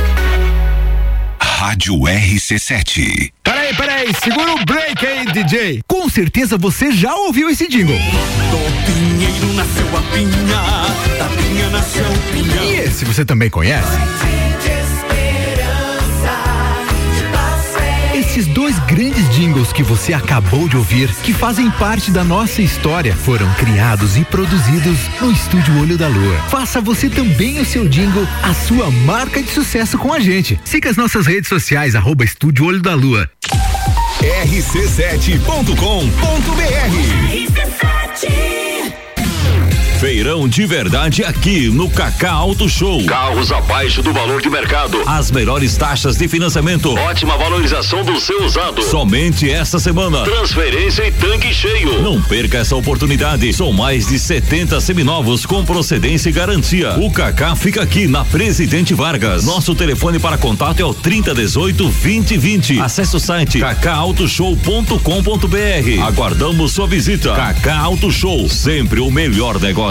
Rádio RC7. Peraí, peraí, segura o break aí, DJ. Com certeza você já ouviu esse jingle. Do pinheiro nasceu a pinha, da pinha nasceu o pinhão. E esse você também conhece? Esses dois grandes jingles que você acabou de ouvir, que fazem parte da nossa história, foram criados e produzidos no Estúdio Olho da Lua. Faça você também o seu jingle, a sua marca de sucesso com a gente. Siga as nossas redes sociais, arroba Estúdio Olho da Lua. rc7.com.br Feirão de verdade aqui no Cacá Auto Show. Carros abaixo do valor de mercado. As melhores taxas de financiamento. Ótima valorização do seu usado. Somente esta semana. Transferência e tanque cheio. Não perca essa oportunidade. São mais de 70 seminovos com procedência e garantia. O Cacá fica aqui na Presidente Vargas. Nosso telefone para contato é o 3018 2020. Acesse o site cacautoshow.com.br. Aguardamos sua visita. Cacá Auto Show, sempre o melhor negócio.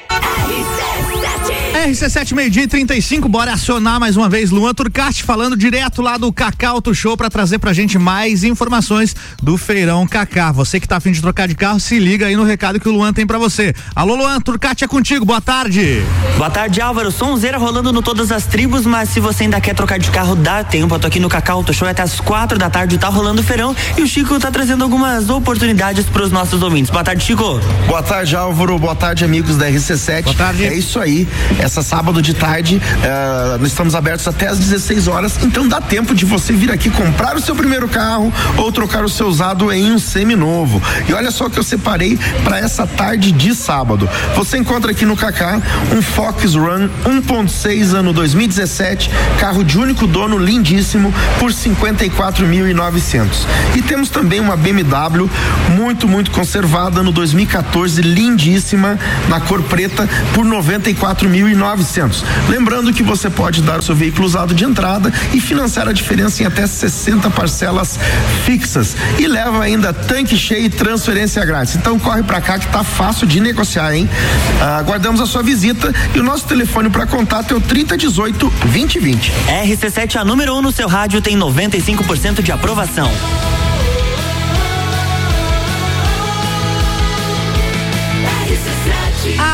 meio-dia e 35, bora acionar mais uma vez Luan Turcati falando direto lá do Cacá Auto Show para trazer pra gente mais informações do Feirão Cacá. Você que tá afim de trocar de carro, se liga aí no recado que o Luan tem para você. Alô Luan, Turcati é contigo, boa tarde. Boa tarde, Álvaro. Sonzeira rolando no todas as tribos, mas se você ainda quer trocar de carro, dá tempo. Eu tô aqui no Cacau Auto Show até as quatro da tarde, tá rolando o feirão e o Chico tá trazendo algumas oportunidades pros nossos ouvintes. Boa tarde, Chico. Boa tarde, Álvaro. Boa tarde, amigos da RC7. Boa tarde. É isso aí. Essa sábado de tarde, eh, nós estamos abertos até às 16 horas, então dá tempo de você vir aqui comprar o seu primeiro carro ou trocar o seu usado em um seminovo. E olha só o que eu separei para essa tarde de sábado. Você encontra aqui no Cacá um Fox Run 1.6 ano 2017, carro de único dono lindíssimo por 54.900. E temos também uma BMW muito, muito conservada no 2014, lindíssima, na cor preta por 94.900. Lembrando que você pode dar o seu veículo usado de entrada e financiar a diferença em até 60 parcelas fixas e leva ainda tanque cheio e transferência grátis. Então corre pra cá que tá fácil de negociar, hein? Ah, Aguardamos a sua visita e o nosso telefone para contato é o 3018 2020. RC7, a número 1 um no seu rádio, tem 95% de aprovação.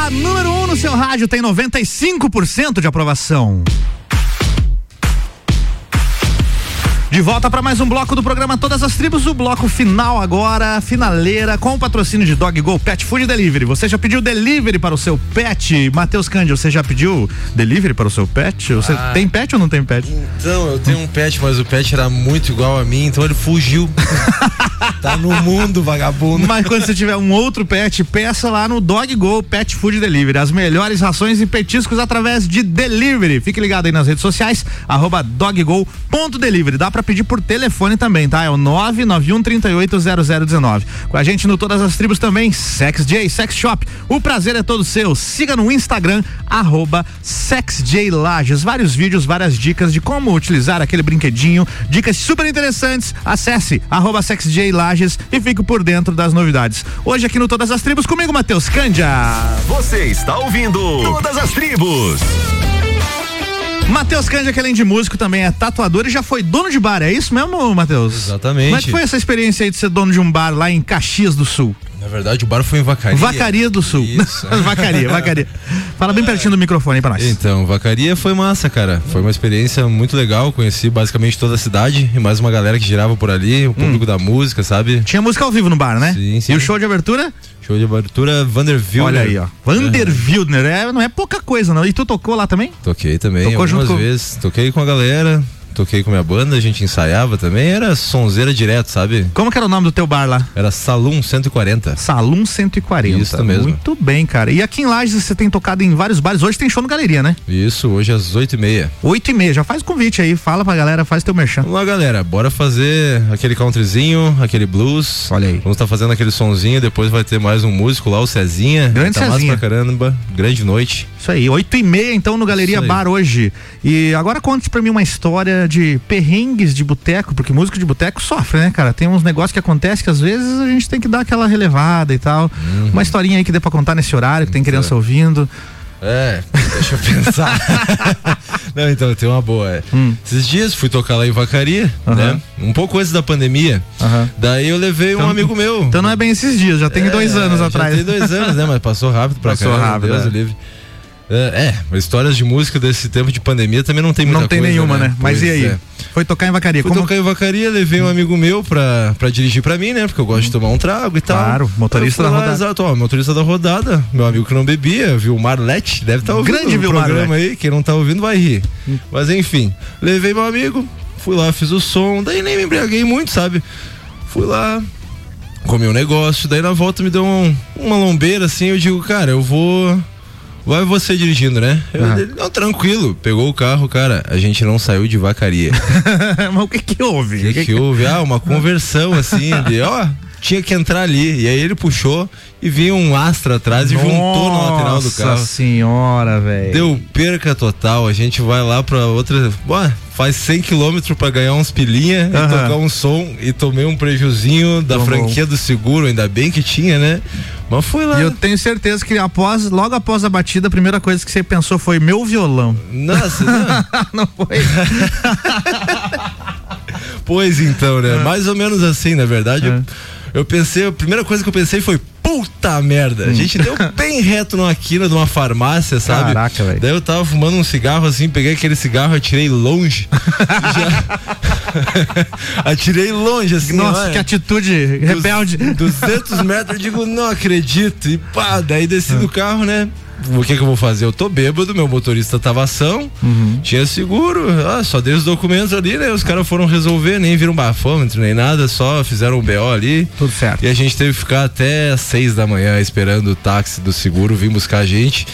A número 1 um no seu rádio tem 95% de aprovação. De volta para mais um bloco do programa Todas as Tribos, o bloco final agora, finaleira, com o patrocínio de Dog Go Pet Food Delivery. Você já pediu delivery para o seu pet? Matheus Cândido, você já pediu delivery para o seu pet? Você Ah. tem pet ou não tem pet? Então, eu tenho um pet, mas o pet era muito igual a mim, então ele fugiu. tá no mundo, vagabundo. Mas quando você tiver um outro pet, peça lá no Dog Go Pet Food Delivery. As melhores rações e petiscos através de delivery. Fique ligado aí nas redes sociais, arroba doggo.delivery. Dá pra pedir por telefone também, tá? É o 991 380019. Com a gente no Todas as Tribos também, Sex J Sex Shop. O prazer é todo seu. Siga no Instagram, arroba SexJLages. Vários vídeos, várias dicas de como utilizar aquele brinquedinho. Dicas super interessantes. Acesse arroba SexJLages e fique por dentro das novidades. Hoje aqui no Todas as Tribos, comigo, Matheus Cândia. Você está ouvindo Todas as Tribos. Matheus Cândia, que além de músico, também é tatuador e já foi dono de bar, é isso mesmo, Matheus? Exatamente. Como é que foi essa experiência aí de ser dono de um bar lá em Caxias do Sul? Na verdade, o bar foi em Vacaria. Vacaria do Sul. vacaria, Vacaria. Fala bem pertinho do microfone aí pra nós. Então, Vacaria foi massa, cara. Foi uma experiência muito legal. Conheci basicamente toda a cidade e mais uma galera que girava por ali, o público da música, sabe? Tinha música ao vivo no bar, né? Sim, sim. E o show de abertura? Show de abertura Vanderbilt. Olha aí, ó. Vander Wildner, é, não é pouca coisa, não. E tu tocou lá também? Toquei também Tocou algumas junto com- vezes. Toquei com a galera, toquei com minha banda, a gente ensaiava também. Era sonzeira direto, sabe? Como que era o nome do teu bar lá? Era Salum 140. Salum 140. Isso mesmo. Muito bem, cara. E aqui em Lages você tem tocado em vários bares. Hoje tem show no Galeria, né? Isso, hoje às 8h30. Oito e meia. Já faz o convite aí. Fala pra galera, faz teu merchan. Vamos lá, galera. Bora fazer aquele countryzinho, aquele blues. Olha aí. Vamos estar fazendo aquele sonzinho. Depois vai ter mais um músico lá, o Cezinha. Grande tá Cezinha. Massa pra caramba. Grande noite. Isso aí, oito e meia então no Galeria. Bar hoje. E agora conte pra mim uma história de perrengues de boteco, porque músico de boteco sofre, né, cara? Tem uns negócios que acontecem que às vezes a gente tem que dar aquela relevada e tal. Uhum. Uma historinha aí que dê pra contar nesse horário, que tem criança ouvindo. É, deixa eu pensar. Não, então, tem uma boa. é. Esses dias fui tocar lá em Vacaria, Hum. Aham. né? Um pouco antes da pandemia. Aham. Daí eu levei um Então- amigo meu. Então não é bem esses dias, já tem É, dois anos já atrás. Tem dois anos, né? Mas passou rápido pra Passou caramba, rápido, Deus é. livre. É, é, histórias de música desse tempo de pandemia também não tem muita Não tem coisa, nenhuma, né? Mas Pois e aí? é. Foi tocar em Vacaria. Fui Como... tocar em Vacaria, levei um amigo meu pra, pra dirigir pra mim, né? Porque eu gosto de tomar um trago e tal. Claro, motorista da lá, rodada. Exato, ó, motorista da rodada. Meu amigo que não bebia, Vilmar Lete, deve estar ouvindo Grande o programa aí. Quem não tá ouvindo vai rir. Hum. Mas enfim, levei meu amigo, fui lá, fiz o som, daí nem me embriaguei muito, sabe? Fui lá, comi um negócio, daí na volta me deu um- uma lombeira assim, eu digo, cara, eu vou. Vai você dirigindo, né? Eu, ele, não, tranquilo. Pegou o carro, cara. A gente não saiu de vacaria. Mas o que que houve? O que, que houve? Ah, uma conversão assim, de ó, tinha que entrar ali. E aí ele puxou e vinha um Astra atrás e juntou na lateral do carro. Nossa senhora, velho. Deu perca total. A gente vai lá pra outra. Ué, faz 100 km pra ganhar uns pilinha e tocar um som. E tomei um prejuzinho da Tomou. franquia do seguro, ainda bem que tinha, né? Mas foi lá. E eu tenho certeza que após, logo após a batida, a primeira coisa que você pensou foi meu violão. Nossa, não. não foi? Pois então, É. né? Mais ou menos assim, na verdade. Eu, eu pensei, a primeira coisa que eu pensei foi, puta merda. A gente deu bem reto numa quina de uma farmácia, sabe? Hum. Caraca, velho. Daí eu tava fumando um cigarro assim, peguei aquele cigarro, atirei longe. Já- atirei longe, assim. Nossa, olha. que atitude rebelde. 200 metros, eu digo, não acredito. E pá, daí desci do carro, né? O que que eu vou fazer? Eu tô bêbado, meu motorista tava ação, Uhum. tinha seguro, ah, só dei os documentos ali, né? Os caras foram resolver, nem viram bafômetro, nem nada, só fizeram o BO ali. Tudo certo. E a gente teve que ficar até seis da manhã esperando o táxi do seguro vir buscar a gente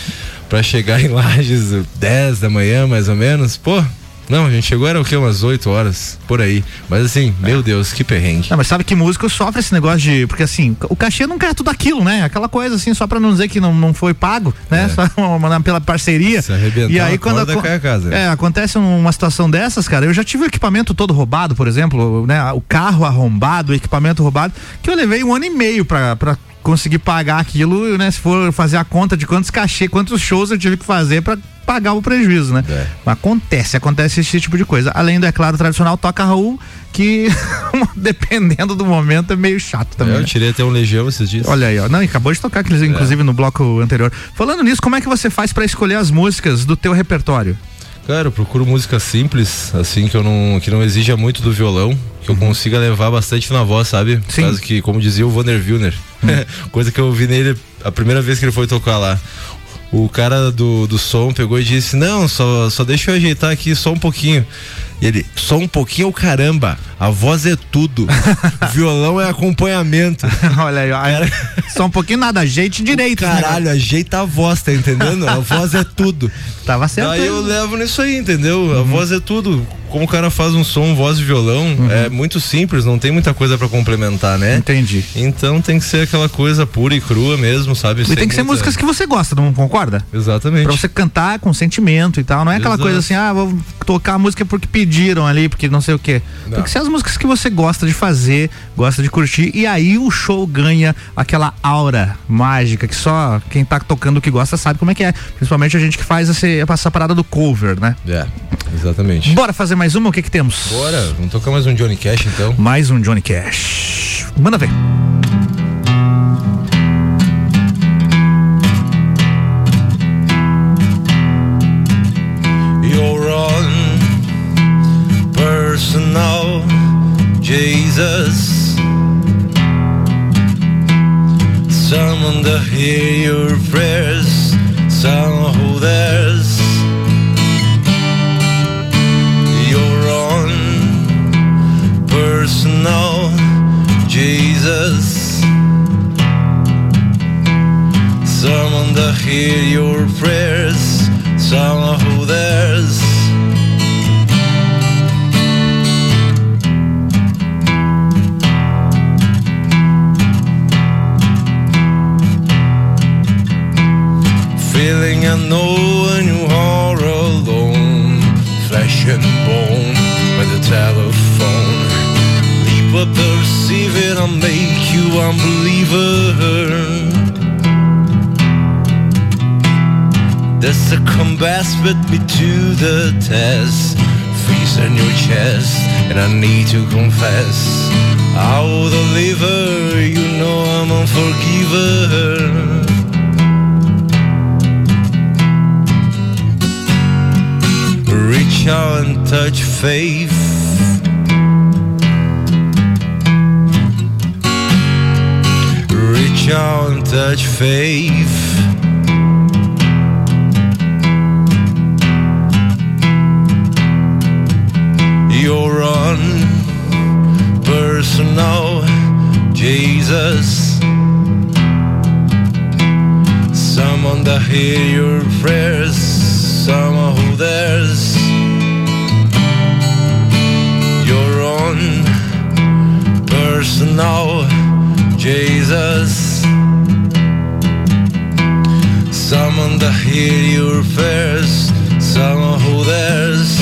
pra chegar em Lages 10 da manhã, mais ou menos. Pô, não, a gente chegou era o quê? Umas 8 horas, por aí. Mas assim, meu Deus, que perrengue. Não, mas sabe que músico sofre esse negócio de. Porque assim, o cachê nunca é tudo aquilo, né? Aquela coisa assim, só pra não dizer que não, não foi pago, né? Só uma- pela parceria. É. Se E aí quando. cai a casa? É, acontece uma situação dessas, cara. Eu já tive o equipamento todo roubado, por exemplo, né? O carro arrombado, o equipamento roubado, que eu levei um ano e meio pra. pra conseguir pagar aquilo, né? Se for fazer a conta de quantos cachê, quantos shows eu tive que fazer pra pagar o prejuízo, né? É. Acontece, acontece esse tipo de coisa. Além do, é claro, tradicional toca Raul, que dependendo do momento é meio chato também. eu né? tirei até um legião esses dias. Olha aí, ó. Não, acabou de tocar, aqueles, inclusive, no bloco anterior. Falando nisso, como é que você faz pra escolher as músicas do teu repertório? Cara, eu procuro música simples, assim, que eu não, que não exija muito do violão, que eu consiga levar bastante na voz, sabe? Sim. causa que, como dizia o Vanner Wilner, coisa que eu vi nele a primeira vez que ele foi tocar lá. O cara do, do som pegou e disse: Não, só, só deixa eu ajeitar aqui só um pouquinho. E ele, só um pouquinho é o caramba, a voz é tudo, violão é acompanhamento. Olha aí, ó. Só um pouquinho nada, ajeite direito. né? Caralho, ajeita a voz, tá entendendo? A voz é tudo. Tava certo. Daí eu levo nisso aí, entendeu? A voz é tudo. Como o cara faz um som, voz e violão, é muito simples, não tem muita coisa pra complementar, né? Entendi. Então tem que ser aquela coisa pura e crua mesmo, sabe? E tem que ser músicas que você gosta, não concorda? Exatamente. Pra você cantar com sentimento e tal. Não é aquela Exato. coisa assim, ah, vou tocar a música porque pediram ali, porque não sei o quê. Não. Tem que ser as músicas que você gosta de fazer, gosta de curtir. E aí o show ganha aquela aura mágica que só quem tá tocando o que gosta sabe como é que é. Principalmente a gente que faz esse, essa parada do cover, né? É, exatamente. Bora fazer mais uma? O que que temos? Bora, vamos tocar mais um Johnny Cash então. Mais um Johnny Cash. Manda ver. Jesus. Someone to hear your prayers, someone who there's. You're on personal Jesus. Someone to hear your prayers, someone who there's. Feeling I know when you are alone, flesh and bone by the telephone. Leap up receive it, I'll make you unbeliever. There's a combat put me to the test. Freeze in your chest, and I need to confess. I will deliver, you know I'm unforgiven. Reach out and touch faith. Reach out and touch faith. Your own personal Jesus. Someone to hear your prayers, someone who there's. Personal Jesus. Someone to hear your prayers, someone who there's.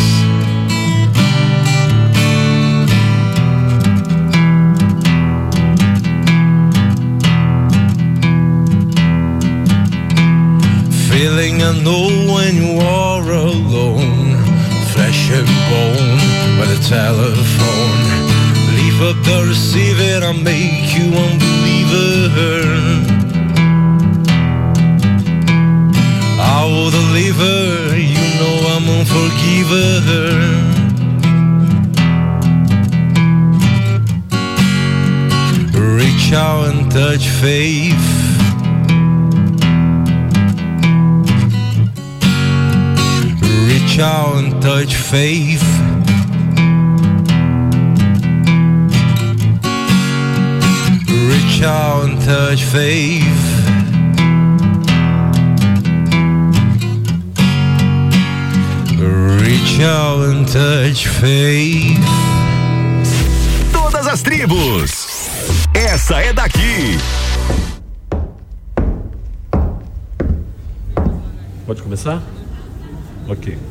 Feeling I know when you are alone, flesh and bone by the telephone. Leave up the receiver, I'll make you unbeliever. I will deliver, you know I'm unforgiven. Reach out and touch faith. Out and touch faith. Reach out and touch faith. Reach out and touch faith. Todas as tribos. Essa é daqui. Pode começar? Ok.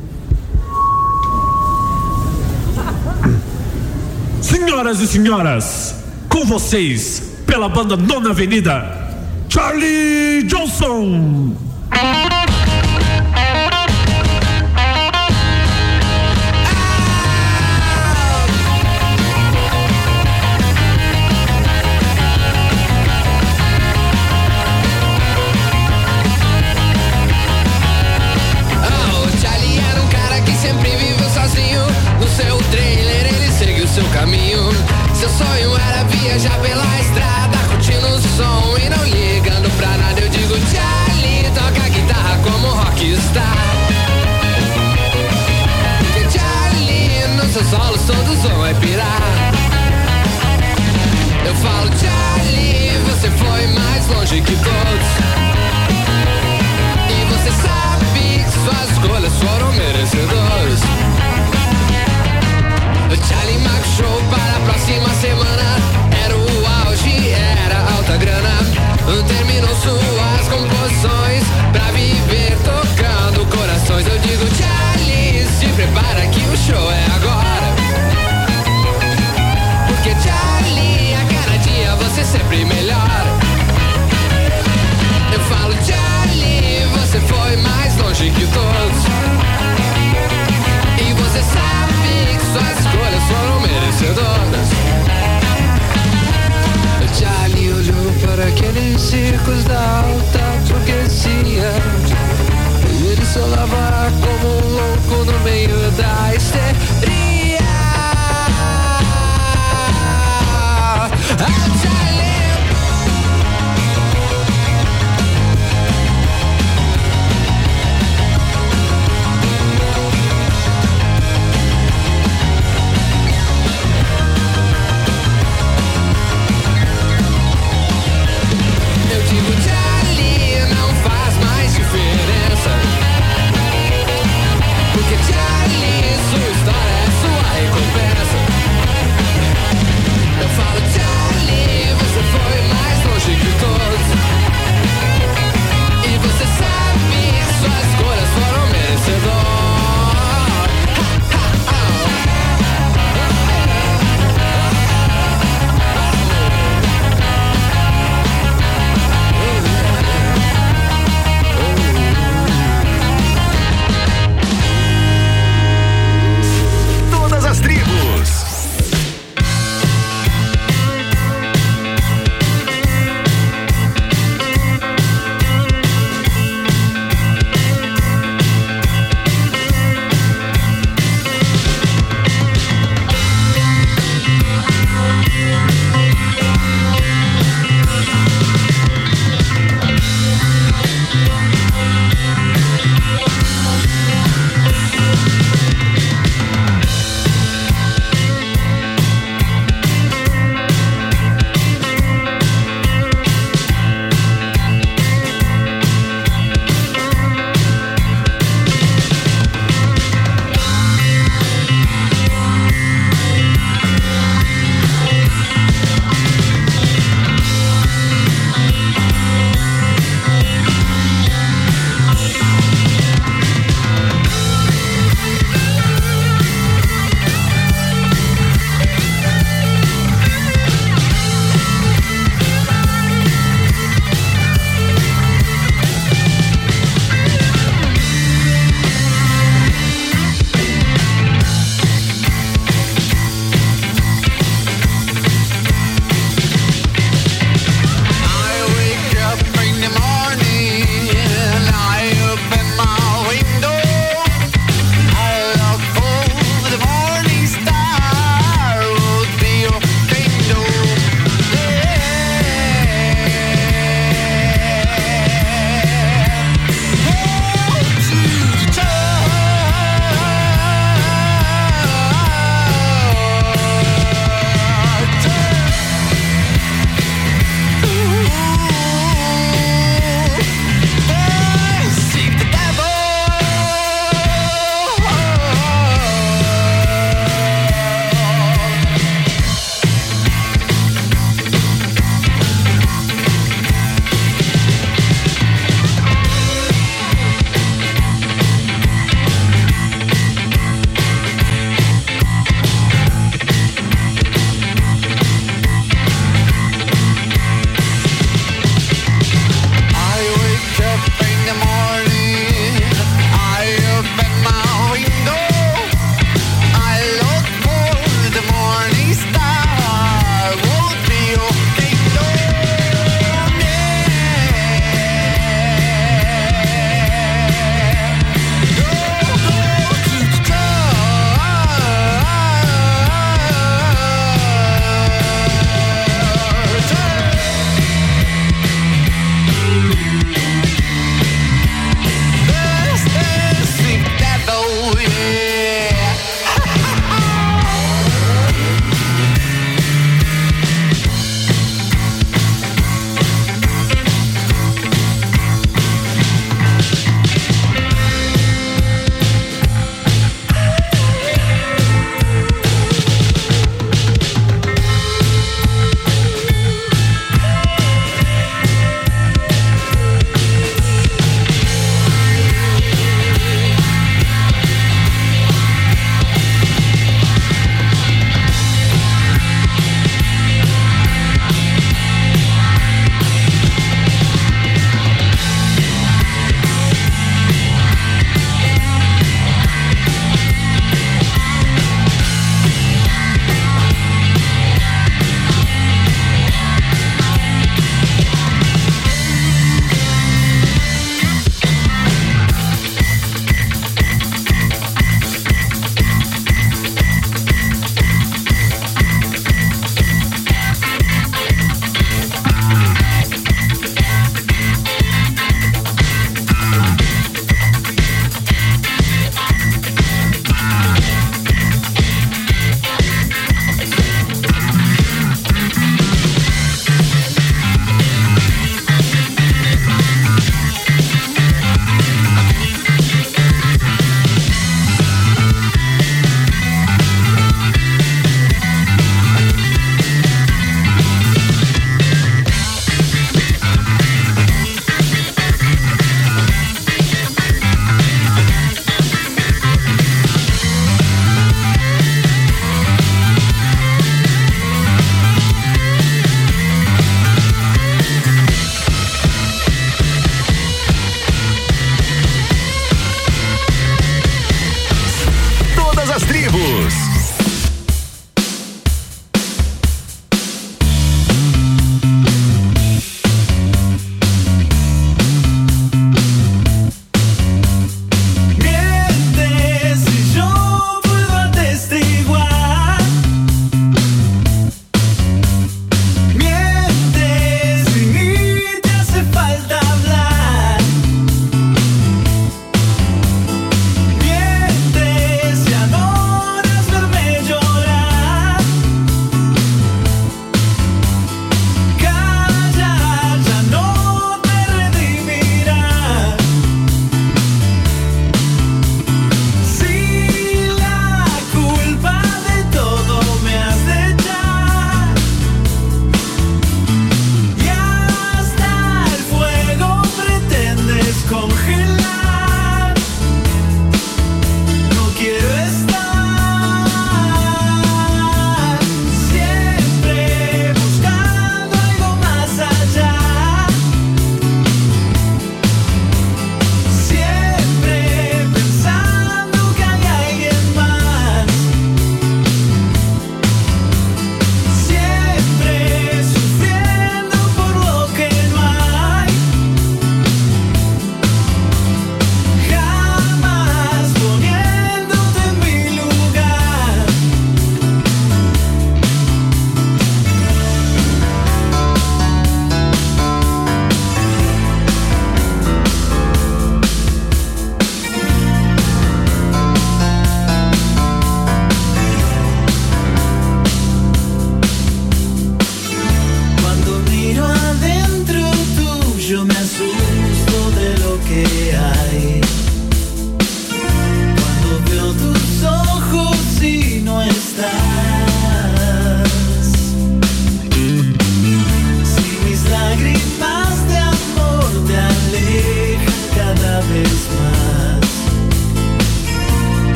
Senhoras e senhoras, com vocês, pela banda Nona Avenida, Charlie Johnson.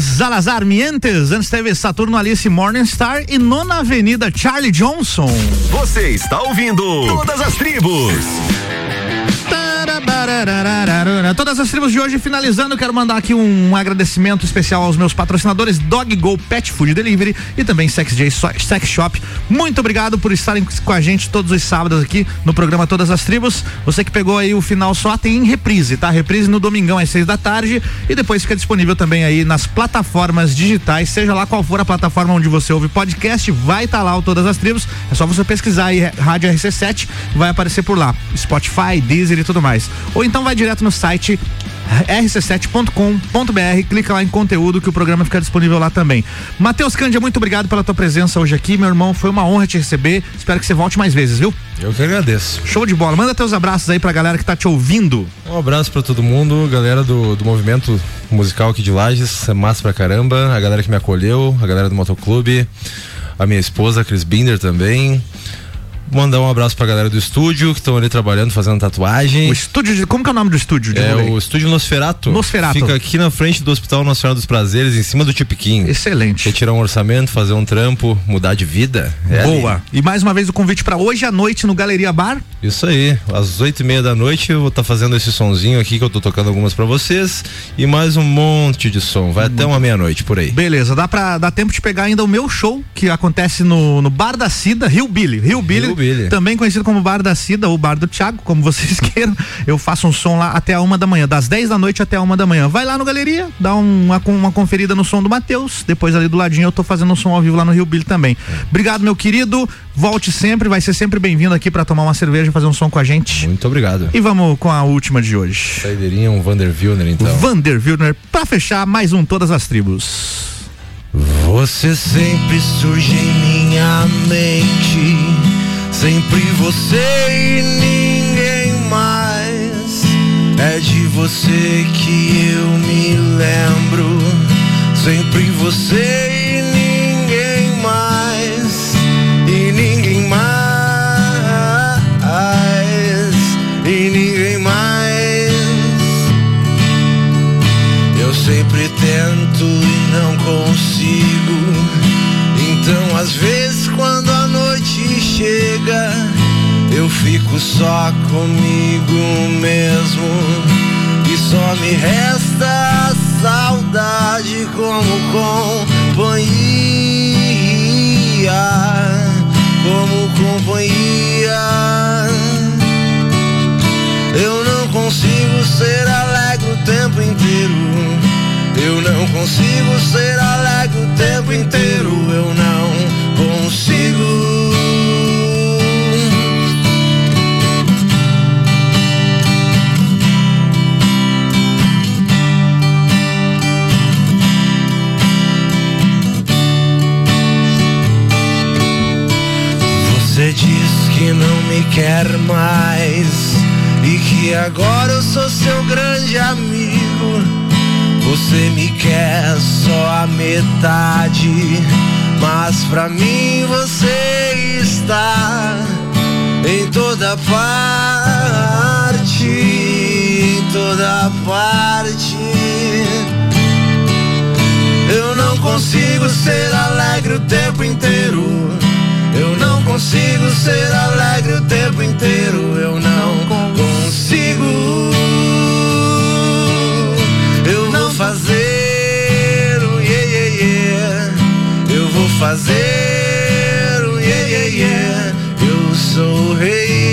Zalazar Mientes. Antes teve Saturno Alice Morningstar e Nona Avenida Charlie Johnson. Você está ouvindo Todas as Tribos. Todas as tribos de hoje finalizando, quero mandar aqui um agradecimento especial aos meus patrocinadores Dog Go Pet Food Delivery e também Sex J Sex Shop. Muito obrigado por estarem com a gente todos os sábados aqui no programa Todas as Tribos. Você que pegou aí o final só tem em reprise, tá? Reprise no domingão às seis da tarde e depois fica disponível também aí nas plataformas digitais, seja lá qual for a plataforma onde você ouve podcast, vai estar tá lá o Todas as Tribos. É só você pesquisar aí Rádio RC7, vai aparecer por lá. Spotify, Deezer e tudo mais. Ou então vai direto no site rc7.com.br, clica lá em conteúdo que o programa fica disponível lá também. Matheus Cândia, muito obrigado pela tua presença hoje aqui, meu irmão, foi uma honra te receber, espero que você volte mais vezes, viu? Eu que agradeço. Show de bola, manda teus abraços aí pra galera que tá te ouvindo. Um abraço pra todo mundo, galera do, do movimento musical aqui de Lages, é massa pra caramba, a galera que me acolheu, a galera do motoclube, a minha esposa, a Cris Binder também, Mandar um abraço pra galera do estúdio que estão ali trabalhando, fazendo tatuagem. O estúdio de. Como que é o nome do estúdio? É o estúdio Nosferato. Nosferato. Fica aqui na frente do Hospital Nacional dos Prazeres, em cima do Tipiquim. Excelente. Quer tirar um orçamento, fazer um trampo, mudar de vida. É Boa. Ali. E mais uma vez o convite para hoje à noite no Galeria Bar. Isso aí. Às oito e meia da noite eu vou estar tá fazendo esse sonzinho aqui que eu tô tocando algumas para vocês. E mais um monte de som. Vai até uma meia-noite por aí. Beleza. Dá pra dar tempo de pegar ainda o meu show que acontece no, no Bar da Cida, Rio Billy. Rio Billy. Billy. Também conhecido como Bar da Cida ou Bar do Thiago, como vocês queiram. Eu faço um som lá até a uma da manhã, das 10 da noite até a uma da manhã. Vai lá no Galeria, dá uma, uma conferida no som do Matheus. Depois ali do ladinho eu tô fazendo um som ao vivo lá no Rio Billy também. Obrigado, meu querido. Volte sempre, vai ser sempre bem-vindo aqui para tomar uma cerveja e fazer um som com a gente. Muito obrigado. E vamos com a última de hoje. Saideirinha, um Vander Wilner, então. Vander Wilner, pra fechar mais um Todas as Tribos. Você sempre surge em minha mente Sempre você e ninguém mais. É de você que eu me lembro. Sempre você e fico só comigo mesmo. E só me resta saudade como companhia. Como companhia. Eu não consigo ser alegre o tempo inteiro. Eu não consigo ser alegre o tempo inteiro. Eu não consigo. Me quer mais e que agora eu sou seu grande amigo. Você me quer só a metade, mas pra mim você está em toda parte, em toda parte. Eu não consigo ser alegre o tempo inteiro. Consigo ser alegre o tempo inteiro. Eu não consigo. Eu vou fazer o yeah, yeah, yeah. Eu vou fazer o yeah, yeah, yeah. Eu sou o rei